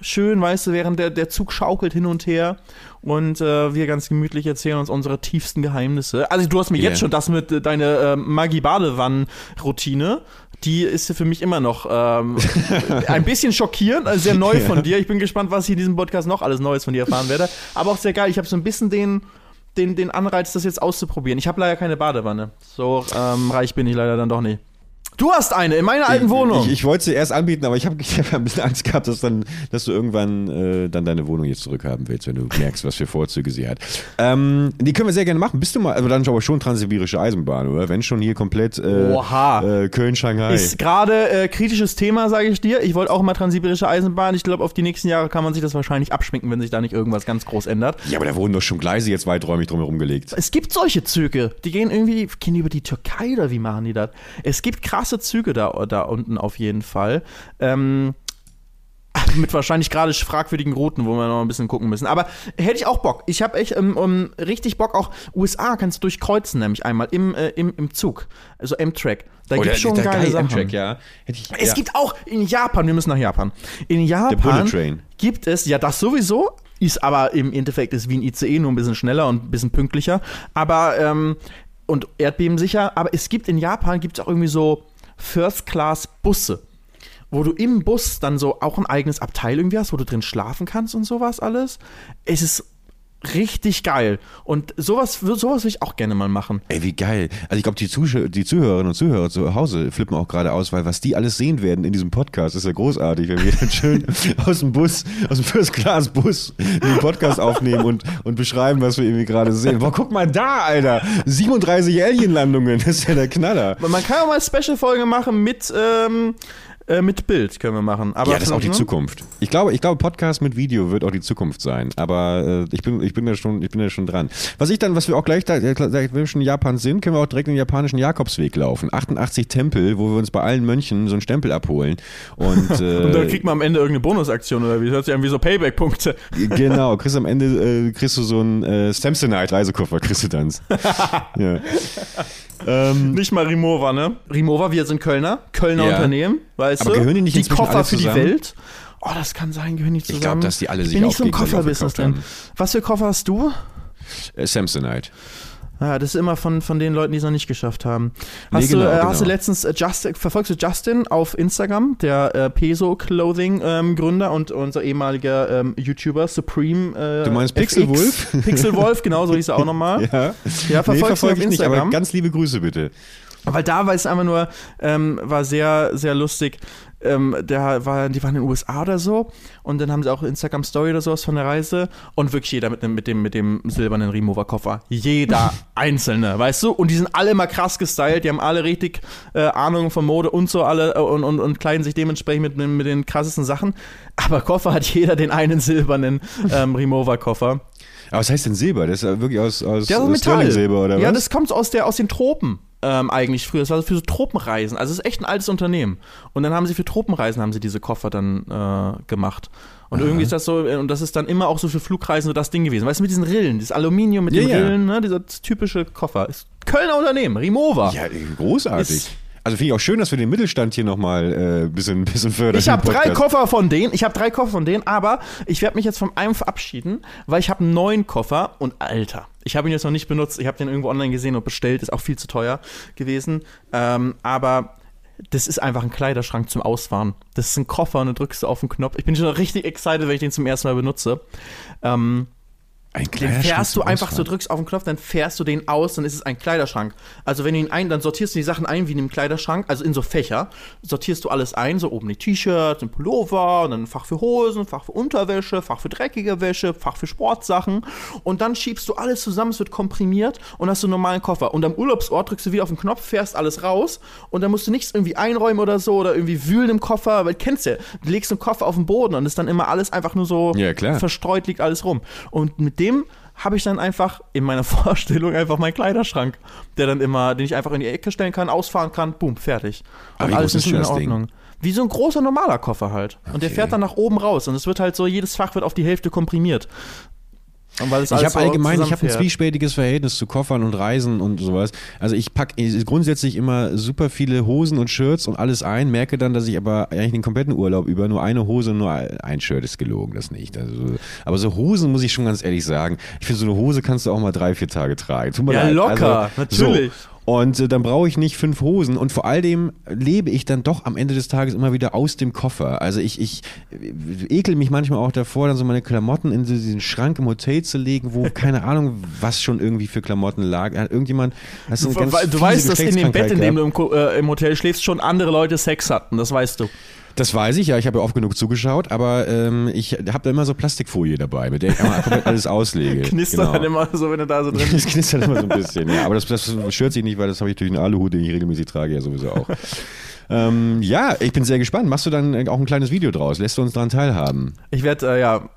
Schön, weißt du, während der, der Zug schaukelt hin und her und äh, wir ganz gemütlich erzählen uns unsere tiefsten Geheimnisse. Also du hast mir Yeah. jetzt schon das mit äh, deiner äh, Maggi-Badewannen-Routine, die ist für mich immer noch ähm, ein bisschen schockierend, also sehr neu von dir. Ich bin gespannt, was ich in diesem Podcast noch alles Neues von dir erfahren werde. Aber auch sehr geil. Ich habe so ein bisschen den, den, den Anreiz, das jetzt auszuprobieren. Ich habe leider keine Badewanne. So ähm, reich bin ich leider dann doch nicht. Du hast eine in meiner alten Wohnung. Ich, ich wollte sie erst anbieten, aber ich habe ich hab ein bisschen Angst gehabt, dass, dann, dass du irgendwann äh, dann deine Wohnung jetzt zurückhaben willst, wenn du merkst, was für Vorzüge sie hat. Ähm, die können wir sehr gerne machen. Bist du mal, also dann aber schon transsibirische Eisenbahn, oder? Wenn schon hier komplett äh, äh, Köln, Shanghai. Ist gerade äh, kritisches Thema, sage ich dir. Ich wollte auch mal transsibirische Eisenbahn. Ich glaube, auf die nächsten Jahre kann man sich das wahrscheinlich abschminken, wenn sich da nicht irgendwas ganz groß ändert. ja, aber da wurden doch schon Gleise jetzt weiträumig drumherum gelegt. Es gibt solche Züge, die gehen irgendwie, gehen die über die Türkei oder wie machen die das? Es gibt krasse Züge da, da unten auf jeden Fall. Ähm, mit wahrscheinlich gerade fragwürdigen Routen, wo wir noch ein bisschen gucken müssen. Aber hätte ich auch Bock. Ich habe echt ähm, um, richtig Bock. Auch USA kannst du durchkreuzen, nämlich einmal im, äh, im, im Zug. Also M-Track. Da gibt es schon geile geil, Sachen. Amtrak, ja. Ich, Es ja. gibt auch in Japan, wir müssen nach Japan. In Japan gibt es, ja, das sowieso, ist aber im Endeffekt ist wie ein ICE, nur ein bisschen schneller und ein bisschen pünktlicher. Aber, ähm, und erdbebensicher. Aber es gibt in Japan gibt es auch irgendwie so First-Class-Busse, wo du im Bus dann so auch ein eigenes Abteil irgendwie hast, wo du drin schlafen kannst und sowas alles. Es ist richtig geil. Und sowas, sowas will ich auch gerne mal machen. Ey, wie geil. Also ich glaube, die, Zusch- die Zuhörerinnen und Zuhörer zu Hause flippen auch gerade aus, weil was die alles sehen werden in diesem Podcast, ist ja großartig, wenn wir dann schön aus dem Bus, aus dem First-Class-Bus den Podcast aufnehmen und, und beschreiben, was wir irgendwie gerade sehen. Boah, guck mal da, Alter. 37 Alien-Landungen, das ist ja der Knaller. Man kann auch mal eine Special-Folge machen mit, ähm, äh, mit Bild, können wir machen. Aber ja, das ist auch die ne? Zukunft. Ich glaube, ich glaube, Podcast mit Video wird auch die Zukunft sein. Aber äh, ich bin, ich bin da schon, ich bin da schon dran. Was ich dann, was wir auch gleich, da, wenn wir schon in Japan sind, können wir auch direkt den japanischen Jakobsweg laufen. 88 Tempel, wo wir uns bei allen Mönchen so einen Stempel abholen. Und, äh, Und dann kriegt man am Ende irgendeine Bonusaktion oder wie? Das hört sich an wie so Payback-Punkte. Genau, kriegst am Ende äh, kriegst du so einen äh, Samsonite Reisekoffer, kriegst du dann. ja. Ähm, Nicht mal Rimowa, ne? Rimowa, wir sind Kölner, Kölner Ja. Unternehmen, weißt Aber du? gehören die nicht inzwischen Koffer für die? Welt. Oh, das kann sein, gehören die zusammen. glaub, dass die alle Ich sich bin nicht so im Kofferbusiness drin. Was für Koffer hast du? äh, Samsonite. Ja, das ist immer von, von den Leuten, die es noch nicht geschafft haben. Nee, Hast, genau, du, äh, genau. hast du letztens äh, Justin, verfolgst du Justin auf Instagram, der äh, Peso Clothing ähm, Gründer und unser ehemaliger ähm, YouTuber Supreme äh, Du meinst FX? Pixelwolf? Pixelwolf, genau so hieß er auch nochmal. Ja, Ja, verfolgst nee, du verfolge auf ich nicht, aber Instagram? ganz liebe Grüße bitte. Weil da war es einfach nur, ähm, war sehr, sehr lustig. Ähm, der war, die waren in den USA oder so und dann haben sie auch Instagram Story oder sowas von der Reise und wirklich jeder mit dem, mit dem, mit dem silbernen Remover-Koffer. Jeder einzelne, weißt du? Und die sind alle mal krass gestylt, die haben alle richtig äh, Ahnung von Mode und so alle äh, und, und, und kleiden sich dementsprechend mit, mit, mit den krassesten Sachen. Aber Koffer hat jeder den einen silbernen ähm, Remover-Koffer. Aber was heißt denn Silber? Das ist ja wirklich aus, aus Ja, äh, Metall. Sterling-Silber oder ja, was? das kommt aus, der, aus den Tropen ähm, eigentlich früher. Das war für so Tropenreisen. Also es ist echt ein altes Unternehmen. Und dann haben sie für Tropenreisen haben sie diese Koffer dann äh, gemacht. Und irgendwie ist das so, äh, und das ist dann immer auch so für Flugreisen so das Ding gewesen. Weißt du, mit diesen Rillen, dieses Aluminium mit Ja, den ja. Rillen, ne, dieser typische Koffer. Ist Kölner Unternehmen, Rimowa. Ja, großartig. Ist- also finde ich auch schön, dass wir den Mittelstand hier nochmal ein äh, bisschen, bisschen fördern. Ich habe drei. Koffer von denen. Ich habe drei Koffer von denen, aber ich werde mich jetzt von einem verabschieden, weil ich habe einen neuen Koffer und Alter. Ich habe ihn jetzt noch nicht benutzt. Ich habe den irgendwo online gesehen und bestellt. Ist auch viel zu teuer gewesen. Ähm, aber das ist einfach ein Kleiderschrank zum Ausfahren. Das ist ein Koffer und dann drückst du auf den Knopf. Ich bin schon richtig excited, wenn ich den zum ersten Mal benutze. Ähm, Ein den fährst du einfach so, drückst auf den Knopf, dann fährst du den aus, dann ist es ein Kleiderschrank. Also wenn du ihn ein, dann sortierst du die Sachen ein wie in einem Kleiderschrank, also in so Fächer, sortierst du alles ein, so oben die T-Shirts, ein Pullover, und dann ein Fach für Hosen, Fach für Unterwäsche, Fach für dreckige Wäsche, Fach für Sportsachen und dann schiebst du alles zusammen, es wird komprimiert und hast du einen normalen Koffer. Und am Urlaubsort drückst du wieder auf den Knopf, fährst alles raus und dann musst du nichts irgendwie einräumen oder so oder irgendwie wühlen im Koffer, weil du kennst ja, du legst einen Koffer auf den Boden und ist dann immer alles einfach nur so Ja, klar. verstreut liegt alles rum. Und mit dem habe ich dann einfach in meiner Vorstellung einfach meinen Kleiderschrank, der dann immer, den ich einfach in die Ecke stellen kann, ausfahren kann, boom, fertig. Und alles ist in das Ding? Ordnung. Wie so ein großer normaler Koffer halt. Und der Okay. fährt dann nach oben raus. Und es wird halt so, jedes Fach wird auf die Hälfte komprimiert. Und weil es Ich habe allgemein, ich habe ein zwiespältiges Verhältnis zu Koffern und Reisen und sowas. Also ich packe grundsätzlich immer super viele Hosen und Shirts und alles ein, merke dann, dass ich aber eigentlich den kompletten Urlaub über nur eine Hose und nur ein Shirt ist gelogen, das nicht. Also, aber so Hosen muss ich schon ganz ehrlich sagen, ich finde so eine Hose kannst du auch mal drei, vier Tage tragen. Ja, leid. locker, Also, natürlich. So. Und äh, dann brauche ich nicht fünf Hosen und vor all dem lebe ich dann doch am Ende des Tages immer wieder aus dem Koffer. Also ich, ich äh, ekel mich manchmal auch davor, dann so meine Klamotten in so diesen Schrank im Hotel zu legen, wo keine Ahnung, was schon irgendwie für Klamotten lag. Hat irgendjemand, hast du, Du, weißt, dass in dem Bett, in dem du im, äh, im Hotel schläfst, schon andere Leute Sex hatten. Das weißt du. Das weiß ich, ja, ich habe ja oft genug zugeschaut, aber ähm, ich habe da immer so Plastikfolie dabei, mit der ich einmal komplett alles auslege. Knistert Genau. dann immer so, wenn du da so drin Das knistert immer so ein bisschen, ja. Aber das, das stört sich nicht, weil das habe ich durch einen Aluhut, den ich regelmäßig trage, ja sowieso auch. ähm, ja, ich bin sehr gespannt. Machst du dann auch ein kleines Video draus? Lässt du uns daran teilhaben? Ich werde, äh, ja,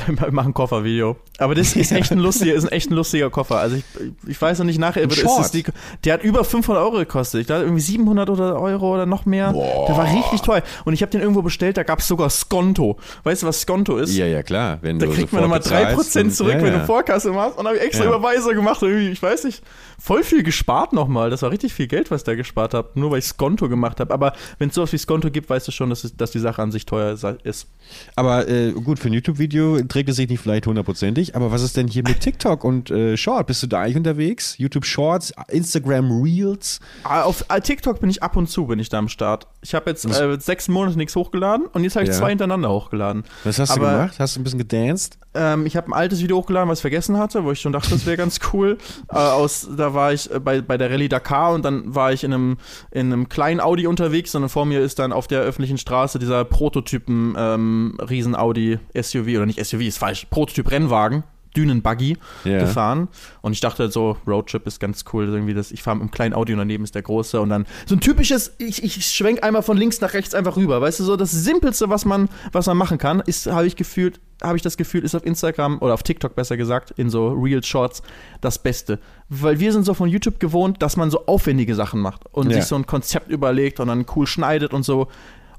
wir machen ein Koffervideo. Aber das ist echt ein lustiger, ist ein echt ein lustiger Koffer. Also ich, ich weiß noch nicht nachher, Ein ist es die, der hat über 500 Euro gekostet. Ich dachte irgendwie 700 oder Euro oder noch mehr. Der war richtig teuer. Und ich habe den irgendwo bestellt, da gab es sogar Skonto. Weißt du, was Skonto ist? Ja, ja, klar. Wenn Da kriegt man nochmal 3% bezahlst, zurück, wenn ja, du Vorkasse machst. Und habe ich extra Ja. Überweisung gemacht. Irgendwie, ich weiß nicht, voll viel gespart nochmal. Das war richtig viel Geld, was ich da gespart habe. Nur weil ich Skonto gemacht habe. Aber wenn es sowas wie Skonto gibt, weißt du schon, dass, es, dass die Sache an sich teuer ist. Aber äh, gut, für ein YouTube-Video trägt es sich nicht vielleicht hundertprozentig. Aber was ist denn hier mit TikTok und äh, Short? Bist du da eigentlich unterwegs? YouTube Shorts, Instagram Reels? Ah, Auf äh, TikTok bin ich ab und zu bin ich da am Start. Ich habe jetzt äh, sechs Monate nichts hochgeladen und jetzt habe ich Ja. zwei hintereinander hochgeladen. Was hast Aber, du gemacht? Hast du ein bisschen gedanced? Ähm, ich habe ein altes Video hochgeladen, was ich vergessen hatte, wo ich schon dachte, das wäre ganz cool. Äh, aus, da war ich äh, bei, bei der Rallye Dakar und dann war ich in einem, in einem kleinen Audi unterwegs und vor mir ist dann auf der öffentlichen Straße dieser Prototypen ähm, riesen Audi SUV oder nicht SUV, ist falsch, Prototyp Rennwagen. Dünenbuggy Ja. gefahren und ich dachte so Roadtrip ist ganz cool irgendwie das ich fahre mit einem kleinen Audi und daneben ist der große und dann so ein typisches ich, ich schwenk einmal von links nach rechts einfach rüber weißt du so das simpelste was man was man machen kann ist habe ich gefühlt habe ich das Gefühl ist auf Instagram oder auf TikTok besser gesagt in so Real Shorts das Beste weil wir sind so von YouTube gewohnt dass man so aufwendige Sachen macht und Ja. sich so ein Konzept überlegt und dann cool schneidet und so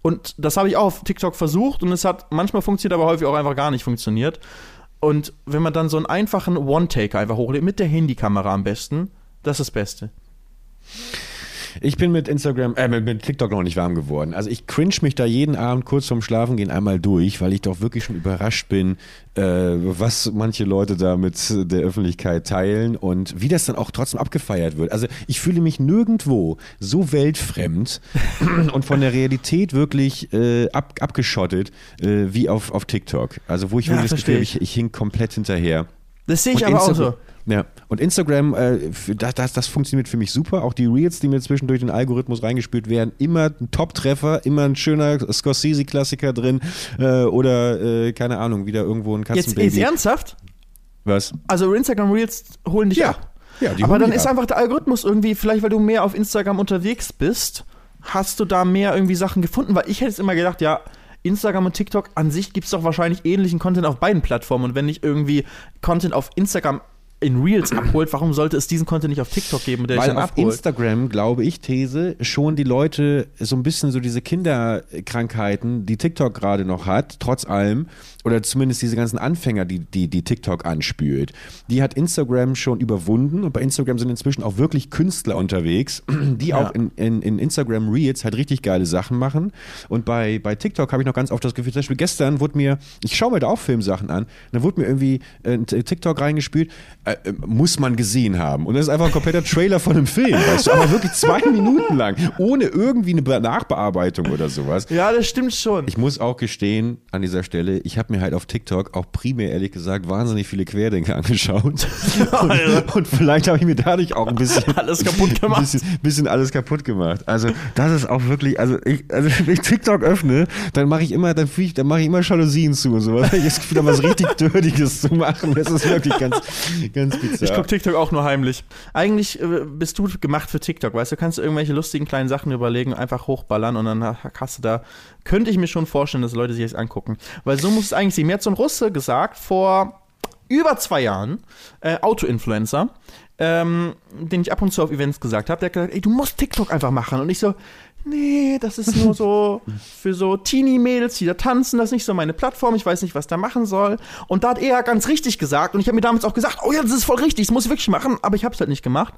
und das habe ich auch auf TikTok versucht und es hat manchmal funktioniert, aber häufig auch einfach gar nicht funktioniert. Und wenn man dann so einen einfachen One-Taker einfach hochlädt, mit der Handykamera am besten, das ist das Beste. Ich bin mit Instagram, äh, mit, mit TikTok noch nicht warm geworden. Also ich cringe mich da jeden Abend kurz vorm Schlafengehen einmal durch, weil ich doch wirklich schon überrascht bin, äh, was manche Leute da mit der Öffentlichkeit teilen und wie das dann auch trotzdem abgefeiert wird. Also ich fühle mich nirgendwo so weltfremd und von der Realität wirklich äh, ab, abgeschottet äh, wie auf, auf TikTok. Also wo ich Ja, wirklich das Gefühl habe, ich, ich hing komplett hinterher. Das sehe ich Und aber auch Insta- so. Ja, und Instagram, äh, das, das, das funktioniert für mich super. Auch die Reels, die mir zwischendurch den Algorithmus reingespült werden, immer ein Top-Treffer, immer ein schöner Scorsese-Klassiker drin äh, oder, äh, keine Ahnung, wieder irgendwo ein Jetzt, Katzenbaby. jetzt ernsthaft? Was? Also Instagram Reels holen dich Ja. ab. Ja, die aber dann ist ab. einfach der Algorithmus irgendwie, vielleicht weil du mehr auf Instagram unterwegs bist, hast du da mehr irgendwie Sachen gefunden? Weil ich hätte jetzt immer gedacht, ja, Instagram und TikTok an sich gibt es doch wahrscheinlich ähnlichen Content auf beiden Plattformen. Und wenn nicht irgendwie Content auf Instagram in Reels abholt, warum sollte es diesen Content nicht auf TikTok geben, der Weil dann auf abholt? Instagram, glaube ich, These, schon die Leute so ein bisschen so diese Kinderkrankheiten, die TikTok gerade noch hat, trotz allem, oder zumindest diese ganzen Anfänger, die, die, die TikTok anspült, die hat Instagram schon überwunden und bei Instagram sind inzwischen auch wirklich Künstler unterwegs, die Ja. auch in, in, in Instagram Reels halt richtig geile Sachen machen. Und bei, bei TikTok habe ich noch ganz oft das Gefühl, zum Beispiel gestern wurde mir, ich schaue mir da auch Filmsachen an, dann wurde mir irgendwie äh, ein TikTok reingespült, äh, äh, muss man gesehen haben. Und das ist einfach ein kompletter Trailer von einem Film, weißt du, aber wirklich zwei Minuten lang, ohne irgendwie eine Be- Nachbearbeitung oder sowas. ja, das stimmt schon. Ich muss auch gestehen, an dieser Stelle, ich habe mir halt auf TikTok auch primär, ehrlich gesagt, wahnsinnig viele Querdenker angeschaut. und, und vielleicht habe ich mir dadurch auch ein bisschen Alles kaputt gemacht. Ein bisschen, bisschen alles kaputt gemacht. Also, das ist auch wirklich, also, ich, also wenn ich TikTok öffne, dann mache ich immer, dann, ich, dann mache ich immer Jalousien zu und sowas. Ich habe das Gefühl, da was richtig Dördiges zu machen. Das ist wirklich ganz, ganz bizarr. Ich gucke TikTok auch nur heimlich. Eigentlich äh, bist du gemacht für TikTok, weißt du? Kannst du irgendwelche lustigen kleinen Sachen überlegen, einfach hochballern und dann hast du da. Könnte ich mir schon vorstellen, dass Leute sich das angucken. Weil so muss es eigentlich sein. Mir hat so ein Russe gesagt vor über zwei Jahren, äh, Auto-Influencer, ähm, den ich ab und zu auf Events gesagt habe, der hat gesagt, ey, du musst TikTok einfach machen. Und ich so, nee, das ist nur so für so Teenie-Mädels, die da tanzen, das ist nicht so meine Plattform, ich weiß nicht, was da machen soll. Und da hat er ganz richtig gesagt, und ich habe mir damals auch gesagt, oh ja, das ist voll richtig, das muss ich wirklich machen, aber ich habe es halt nicht gemacht.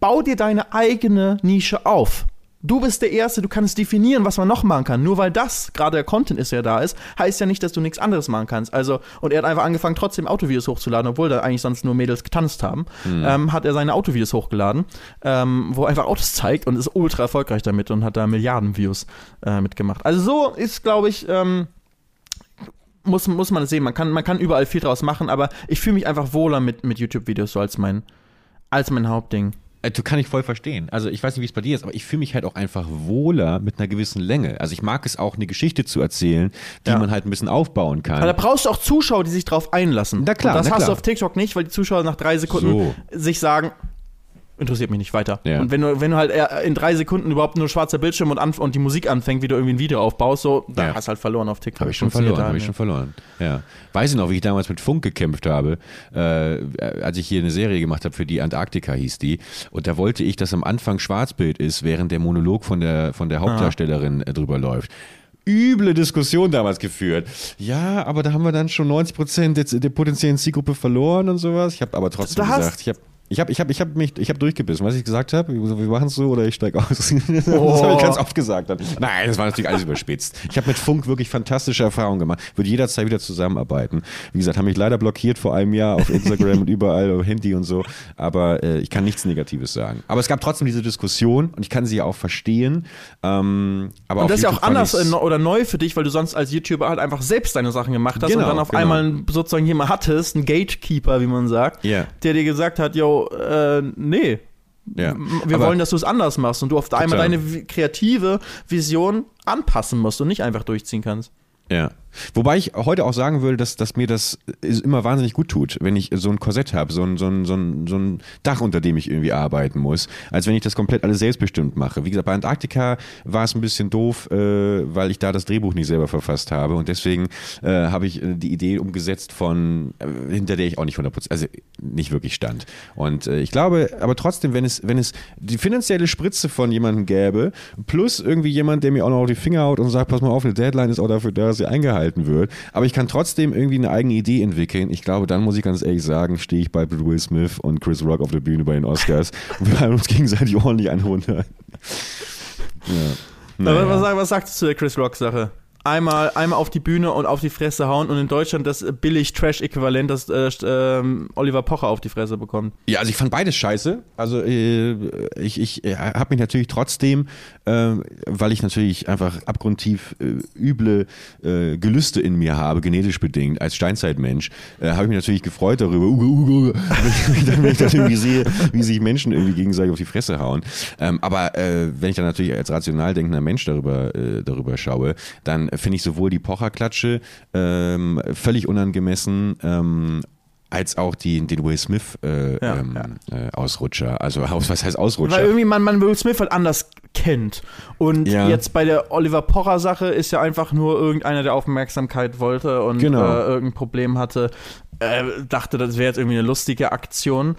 Bau dir deine eigene Nische auf. Du bist der Erste, du kannst definieren, was man noch machen kann. Nur weil das, gerade der Content ist, der da ist, heißt ja nicht, dass du nichts anderes machen kannst. Also, und er hat einfach angefangen, trotzdem Autovideos hochzuladen, obwohl da eigentlich sonst nur Mädels getanzt haben. Ähm, hat er seine Autovideos hochgeladen, ähm, wo er einfach Autos zeigt und ist ultra erfolgreich damit und hat da Milliarden Views äh, mitgemacht. Also so ist, glaube ich, ähm, muss, muss man es sehen. Man kann, man kann überall viel draus machen, aber ich fühle mich einfach wohler mit, mit YouTube-Videos so als mein, als mein Hauptding. Du kann ich voll verstehen. Also ich weiß nicht, wie es bei dir ist, aber ich fühle mich halt auch einfach wohler mit einer gewissen Länge. Also ich mag es auch, eine Geschichte zu erzählen, die Ja. man halt ein bisschen aufbauen kann. Aber da brauchst du auch Zuschauer, die sich drauf einlassen. Na klar, Und das na hast klar. du auf TikTok nicht, weil die Zuschauer nach drei Sekunden So. sich sagen, interessiert mich nicht weiter. Ja. Und wenn du, wenn du halt in drei Sekunden überhaupt nur schwarzer Bildschirm und, anf und die Musik anfängt, wie du irgendwie ein Video aufbaust, so, da Ja. hast du halt verloren auf TikTok. Habe ich schon verloren, habe ich schon verloren. Ja. Weiß ich noch, wie ich damals mit Funk gekämpft habe, äh, als ich hier eine Serie gemacht habe, für die Antarktika hieß die. Und da wollte ich, dass am Anfang Schwarzbild ist, während der Monolog von der, von der Hauptdarstellerin äh, drüber läuft. Üble Diskussion damals geführt. Ja, aber da haben wir dann schon 90 Prozent der, der potenziellen Zielgruppe verloren und sowas. Ich habe aber trotzdem Da hast- gesagt, ich habe ich habe ich hab, ich hab mich, ich habe durchgebissen, was ich gesagt habe. Wir machen es so oder ich steige aus. das Oh. habe ich ganz oft gesagt. Dann. Nein, das war natürlich alles überspitzt. Ich habe mit Funk wirklich fantastische Erfahrungen gemacht. Würde jederzeit wieder zusammenarbeiten. Wie gesagt, haben mich leider blockiert vor einem Jahr auf Instagram und überall auf Handy und so. Aber äh, ich kann nichts Negatives sagen. Aber es gab trotzdem diese Diskussion und ich kann sie ja auch verstehen. Ähm, aber Und das ist ja auch anders äh, oder neu für dich, weil du sonst als YouTuber halt einfach selbst deine Sachen gemacht hast Genau, und dann auf genau. einmal sozusagen jemand hattest, einen Gatekeeper, wie man sagt, Ja. der dir gesagt hat, yo, äh, nee, Ja. Wir Aber- wollen, dass du es anders machst und du auf einmal deine kreative Vision anpassen musst und nicht einfach durchziehen kannst. Ja. Wobei ich heute auch sagen würde, dass, dass mir das immer wahnsinnig gut tut, wenn ich so ein Korsett habe, so ein, so, ein, so, ein, so ein Dach, unter dem ich irgendwie arbeiten muss, als wenn ich das komplett alles selbstbestimmt mache. Wie gesagt, bei Antarktika war es ein bisschen doof, äh, weil ich da das Drehbuch nicht selber verfasst habe und deswegen äh, habe ich äh, die Idee umgesetzt von, äh, hinter der ich auch nicht 100%, also nicht wirklich stand. Und äh, ich glaube, aber trotzdem, wenn es, wenn es die finanzielle Spritze von jemandem gäbe, plus irgendwie jemand, der mir auch noch auf die Finger haut und sagt, pass mal auf, eine Deadline ist auch dafür da, sie eingehalten wird, aber ich kann trotzdem irgendwie eine eigene Idee entwickeln. Ich glaube, dann muss ich ganz ehrlich sagen, stehe ich bei Will Smith und Chris Rock auf der Bühne bei den Oscars und wir haben uns gegenseitig ordentlich runter. Ja. Naja. was, was sagst du zu der Chris Rock-Sache? Einmal, einmal auf die Bühne und auf die Fresse hauen und in Deutschland das billig Trash-Äquivalent, das äh, ähm, Oliver Pocher auf die Fresse bekommt. Ja, also ich fand beides scheiße. Also äh, ich, ich äh, habe mich natürlich trotzdem, äh, weil ich natürlich einfach abgrundtief äh, üble äh, Gelüste in mir habe, genetisch bedingt, als Steinzeitmensch, habe ich mich natürlich gefreut darüber, Uge, Uge, Uge, wenn ich dann, irgendwie sehe, wie sich Menschen irgendwie gegenseitig auf die Fresse hauen. Ähm, aber wenn ich dann natürlich als rational denkender Mensch darüber, darüber schaue, dann finde ich sowohl die Pocherklatsche ähm, völlig unangemessen, ähm, als auch die, den Will Smith äh, Ja, ähm, Äh, Ausrutscher. Also was heißt Ausrutscher? Weil irgendwie man, man Will Smith halt anders kennt. Und Ja. jetzt bei der Oliver Pocher-Sache ist ja einfach nur irgendeiner, der Aufmerksamkeit wollte und Genau. äh, irgendein Problem hatte, äh, dachte, das wäre jetzt irgendwie eine lustige Aktion.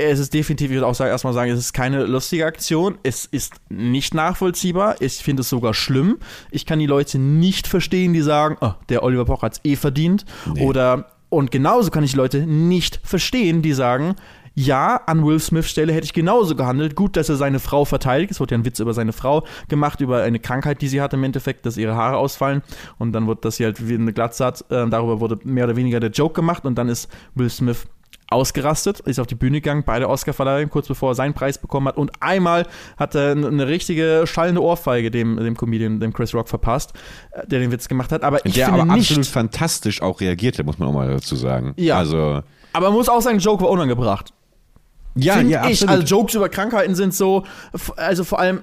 Es ist definitiv, ich würde auch sagen, erstmal sagen, es ist keine lustige Aktion. Es ist nicht nachvollziehbar. Ich finde es sogar schlimm. Ich kann die Leute nicht verstehen, die sagen, oh, der Oliver Pocher hat es eh verdient. Nee. Oder, und genauso kann ich die Leute nicht verstehen, die sagen, ja, an Will Smiths Stelle hätte ich genauso gehandelt. Gut, dass er seine Frau verteidigt. Es wurde ja ein Witz über seine Frau gemacht, über eine Krankheit, die sie hatte im Endeffekt, dass ihre Haare ausfallen. Und dann wurde das sie halt wie eine Glatze hat. Äh, darüber wurde mehr oder weniger der Joke gemacht. Und dann ist Will Smith ausgerastet, ist auf die Bühne gegangen bei der Oscarverleihung, kurz bevor er seinen Preis bekommen hat. Und einmal hat er eine richtige schallende Ohrfeige dem, dem Comedian, dem Chris Rock verpasst, äh, der den Witz gemacht hat. Aber ich der finde aber nicht, absolut fantastisch auch reagierte, muss man auch mal dazu sagen. Ja. Also, aber man muss auch sagen, Joke war unangebracht. ja, Find ja, ich. absolut. Also Jokes über Krankheiten sind so, also vor allem